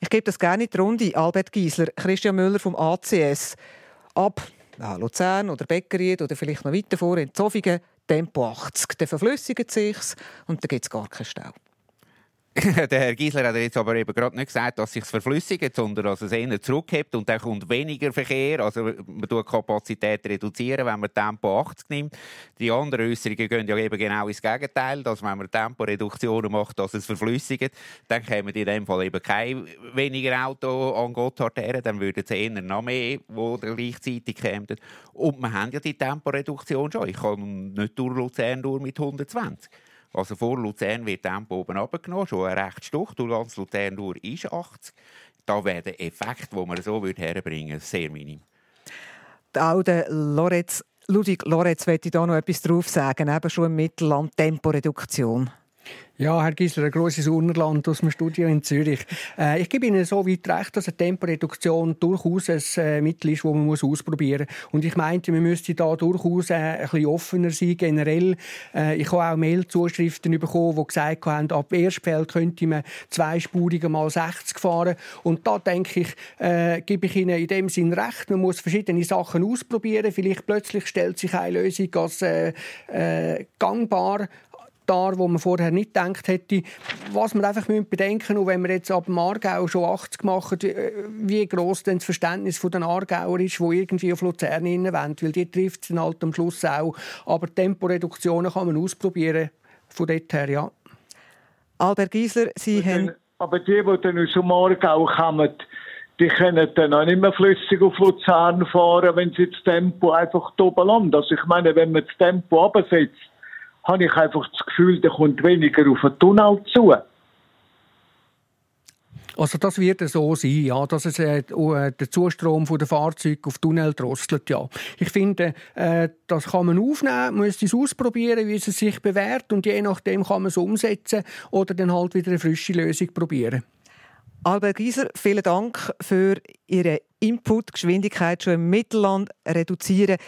Ich gebe das gerne in die Runde. Albert Giesler, Christian Müller vom ACS. Ab ja, Luzern oder Beckeried oder vielleicht noch weiter vor in Zofingen, Tempo 80. Dann verflüssigt es sich und dann gibt es gar keinen Stau. der Herr Giesler hat jetzt aber eben gerade nicht gesagt, dass es sich verflüssigt, sondern dass es eher zurückhebt und dann kommt weniger Verkehr. Also man tut Kapazität reduzieren, wenn man Tempo 80 nimmt. Die anderen Äußerungen gehen ja eben genau ins Gegenteil, dass wenn man Temporeduktionen macht, dass es verflüssigt. Dann kämen in dem Fall eben kein weniger Auto an Gotthard her, dann würden es eher noch mehr, die gleichzeitig kämen. Und wir haben ja die Temporeduktion schon. Ich kann nicht durch Luzern durch mit 120. Also vor Luzern wird Tempo oben abgenommen, schon ein recht Stück. Durch ganz Luzern durch ist 80. Da wäre der Effekt, den man so herbringen würde, sehr minim. Der Lorenz, Ludwig Lorenz möchte da noch etwas drauf sagen, eben schon im Mittelland Temporeduktion. Ja, Herr Gisler, ein grosses Urnerland aus dem Studio in Zürich. Äh, ich gebe Ihnen so weit recht, dass eine Temporeduktion durchaus ein äh, Mittel ist, das man muss ausprobieren muss. Und ich meinte, man müsste da durchaus äh, ein bisschen offener sein, generell. Äh, ich habe auch Mailzuschriften bekommen, die gesagt haben, ab Erstfeld könnte man zweispurige mal 60 fahren. Und da denke ich, äh, gebe ich Ihnen in dem Sinn recht. Man muss verschiedene Sachen ausprobieren. Vielleicht plötzlich stellt sich eine Lösung als äh, gangbar dar, wo man vorher nicht gedacht hätte. Was man einfach bedenken muss, wenn wir jetzt ab dem Aargau schon 80 machen, wie gross denn das Verständnis der Aargauer ist, die irgendwie auf Luzern wollen, weil die trifft es halt am Schluss auch. Aber Temporeduktionen kann man ausprobieren, von dort her, ja. Albert Giesler, Sie aber haben... Aber die, die dann aus dem Aargau kommen, die können dann auch nicht mehr flüssig auf Luzern fahren, wenn sie das Tempo einfach oben landen. Also ich meine, wenn man das Tempo absetzt, habe ich einfach das Gefühl, da kommt weniger auf den Tunnel zu. Also das wird so sein, ja, dass es äh, äh der Zustrom der Fahrzeuge auf Tunnel drosselt, ja. Ich finde, äh, das kann man aufnehmen, man muss es ausprobieren, wie es sich bewährt und je nachdem kann man es umsetzen oder dann halt wieder eine frische Lösung probieren. Albert Gieser, vielen Dank für Ihre Input, Geschwindigkeit schon im Mittelland reduzieren.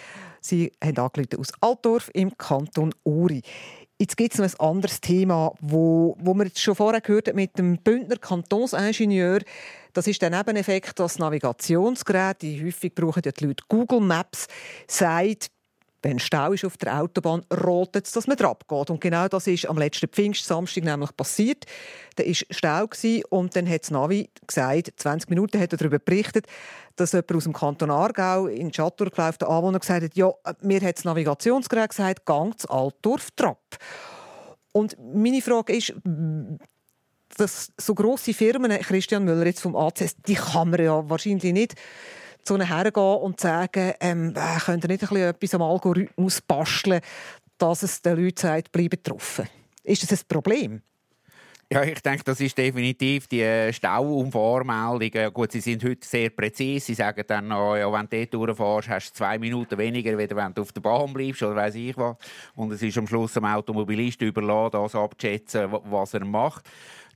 Sie haben angerufen aus Altdorf im Kanton Uri. Jetzt gibt es noch ein anderes Thema, wo, wo wir jetzt schon vorher gehört haben mit dem Bündner Kantonsingenieur. Das ist der Nebeneffekt, dass Navigationsgeräte, die häufig brauchen die Leute Google Maps, sagt, wenn Stau ist auf der Autobahn, rotet es, dass man drauf geht. Und genau das ist am letzten Pfingstsamstag nämlich passiert. Da war Stau und dann hat das Navi gesagt, 20 Minuten hat er darüber berichtet, dass jemand aus dem Kanton Aargau in Schattdorf gelaufen, der Anwohner gesagt hat, ja, mir hat das Navigationsgerät gesagt, gang zu Altdorf Trapp. Und meine Frage ist, dass so grosse Firmen, Christian Müller jetzt vom ACS, die kann man ja wahrscheinlich nicht zu ihnen hergehen und sagen, ähm, äh, könnt ihr nicht ein bisschen etwas am Algorithmus basteln, dass es den Leuten sagt, bleiben getroffen. Ist das ein Problem? Ja, ich denke, das ist definitiv die äh, Stauumfahrmeldungen. Gut, sie sind heute sehr präzise. Sie sagen dann, oh, ja, wenn du dort durchfährst, hast du zwei Minuten weniger, als wenn du auf der Bahn bleibst oder weiß ich was. Und es ist am Schluss dem Automobilist überlassen, das abzuschätzen, was er macht.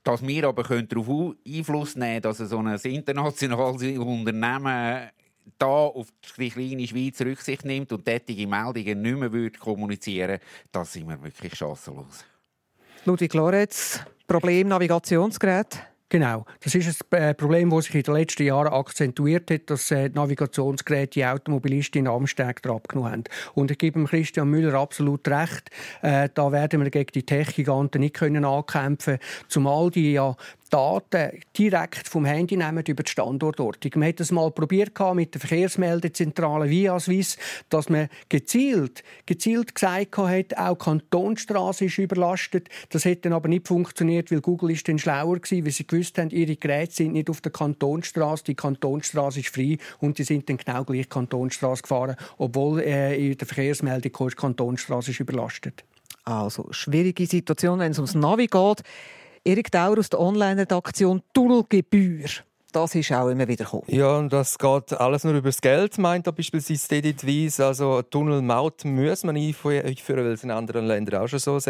Dass wir aber darauf Einfluss nehmen können, dass so ein internationales Unternehmen da auf die kleine Schweiz Rücksicht nimmt und tätige Meldungen nicht mehr kommunizieren würde, da sind wir wirklich chancenlos. Ludwig Lorenz, Problem Navigationsgerät. Genau, das ist ein äh, Problem, das sich in den letzten Jahren akzentuiert hat, dass äh, die Navigationsgeräte die Automobilisten in Amsteg abgenommen haben. Und ich gebe Christian Müller absolut recht, äh, da werden wir gegen die Tech-Giganten nicht können ankämpfen zumal die ja Daten direkt vom Handy nehmen über die Standortortung. Man hat das mal probiert mit der Verkehrsmeldezentrale Viaswiss, dass man gezielt, gezielt gesagt hat, auch Kantonstraße ist überlastet. Das hat dann aber nicht funktioniert, weil Google ist dann schlauer gewesen, weil sie gewusst haben, ihre Geräte sind nicht auf der Kantonstraße, die Kantonstraße ist frei und die sind dann genau gleich Kantonstraße gefahren, obwohl äh, in der Verkehrsmeldung die Kantonstraße ist überlastet. Also schwierige Situation, wenn es ums Navi geht. Erik Dauer aus der Online-Redaktion Tunnelgebühr. Das ist auch immer wieder gekommen. Ja, und das geht alles nur über das Geld, meint da beispielsweise Edith Weiss. Also Tunnelmaut muss man einführen, weil es in anderen Ländern auch schon so ist.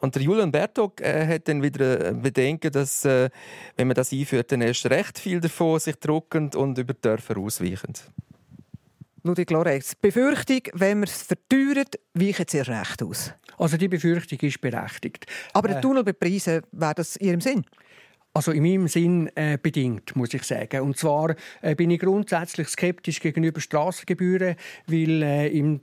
Und der Julian Bertog äh, hat dann wieder äh, Bedenken, dass, äh, wenn man das einführt, dann erst recht viel davon sich druckend und über die Dörfer ausweichend. Ludwig Lorenz, Befürchtung, wenn man es verteuert, weichen sie recht aus? Also die Befürchtung ist berechtigt. Aber der äh, Tunnel bepreisen, wäre das in Ihrem Sinn? Also in meinem Sinn äh, bedingt, muss ich sagen. Und zwar äh, bin ich grundsätzlich skeptisch gegenüber Straßengebühren, weil äh, im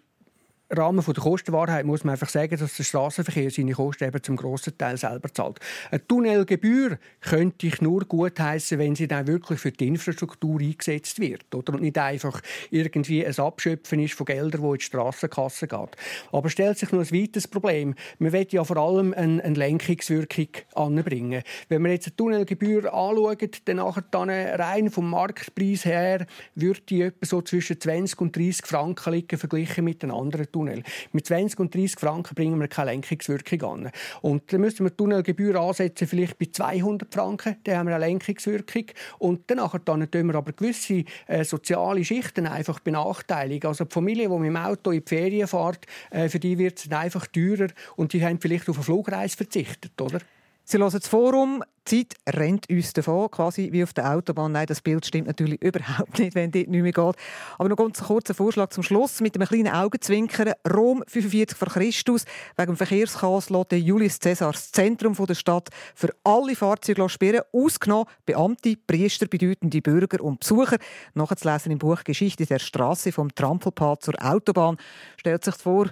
Rahmen der Kostenwahrheit muss man einfach sagen, dass der Straßenverkehr seine Kosten eben zum grossen Teil selber zahlt. Eine Tunnelgebühr könnte ich nur gut heißen, wenn sie dann wirklich für die Infrastruktur eingesetzt wird, oder und nicht einfach irgendwie ein Abschöpfen ist von Geldern, wo in die Strassenkasse geht. Aber stellt sich noch ein weiteres Problem: Man will ja vor allem eine, eine Lenkungswirkung anbringen. Wenn man jetzt eine Tunnelgebühr anschaut, dann nachher dann rein vom Marktpreis her würde die etwa so zwischen 20 und 30 Franken liegen verglichen mit den anderen Tunnel. Tunnel. Mit 20 und 30 Franken bringen wir keine Lenkungswirkung an. Und dann müssen wir die Tunnelgebühr ansetzen, vielleicht bei 200 Franken, dann haben wir eine Lenkungswirkung. Und danach dann wir aber gewisse äh, soziale Schichten einfach benachteiligen. Also die Familie, die mit dem Auto in die Ferien fährt, äh, für die wird es einfach teurer und die haben vielleicht auf eine Flugreise verzichtet, oder? Sie hören das Forum. Die Zeit rennt uns davon, quasi wie auf der Autobahn. Nein, das Bild stimmt natürlich überhaupt nicht, wenn dort nicht mehr geht. Aber noch ganz kurzer Vorschlag zum Schluss mit einem kleinen Augenzwinkern. Rom 45 vor Christus. Wegen dem Verkehrschaos lässt Julius Caesar das Zentrum der Stadt für alle Fahrzeuge sperren, ausgenommen Beamte, Priester, bedeutende Bürger und Besucher. Nachzulesen im Buch Geschichte der Straße vom Trampelpfad zur Autobahn. Stellt sich vor,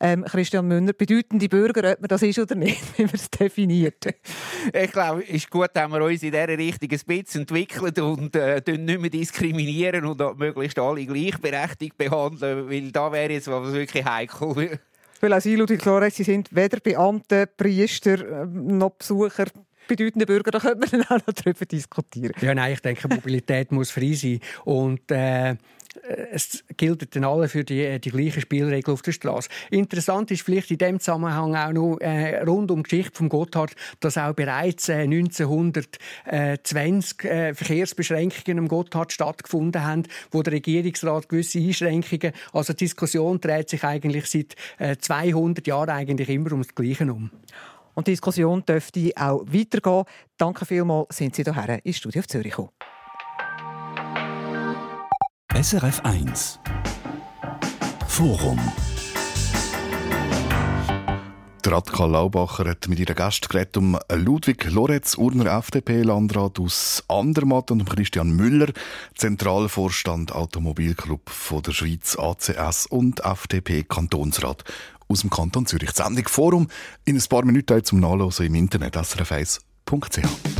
ähm, Christian Müller, bedeutende Bürger, ob man das ist oder nicht, wie man es definiert. ich glaube, es ist gut, dass wir uns in dieser Richtung ein bisschen entwickelt und äh, nicht mehr diskriminieren und möglichst alle gleichberechtigt behandeln, weil da wäre jetzt was wirklich heikel. Weil auch Sie, Ludwig Flores, Sie sind weder Beamte, Priester ähm, noch Besucher bedeutende Bürger, da könnte man dann auch noch darüber diskutieren. Ja, nein, ich denke, Mobilität muss frei sein. Und äh, es gilt dann alle für die, äh, die gleichen Spielregeln auf der Straße. Interessant ist vielleicht in dem Zusammenhang auch noch äh, rund um die Geschichte von Gotthard, dass auch bereits äh, 1920 äh, Verkehrsbeschränkungen am Gotthard stattgefunden haben, wo der Regierungsrat gewisse Einschränkungen, also die Diskussion dreht sich eigentlich seit äh, 200 Jahren eigentlich immer ums Gleiche um. Und die Diskussion dürfte auch weitergehen. Danke vielmals, sind Sie hierher ins Studio Zürich gekommen. SRF 1 Forum der Radka Laubacher hat mit ihren Gästen geredet um Ludwig Loretz, Urner FDP-Landrat aus Andermatt und um Christian Müller, Zentralvorstand Automobilclub von der Schweiz ACS und FDP-Kantonsrat aus dem Kanton Zürich. Die Sendung Forum in ein paar Minuten zum Nachlesen im Internet srf1.ch.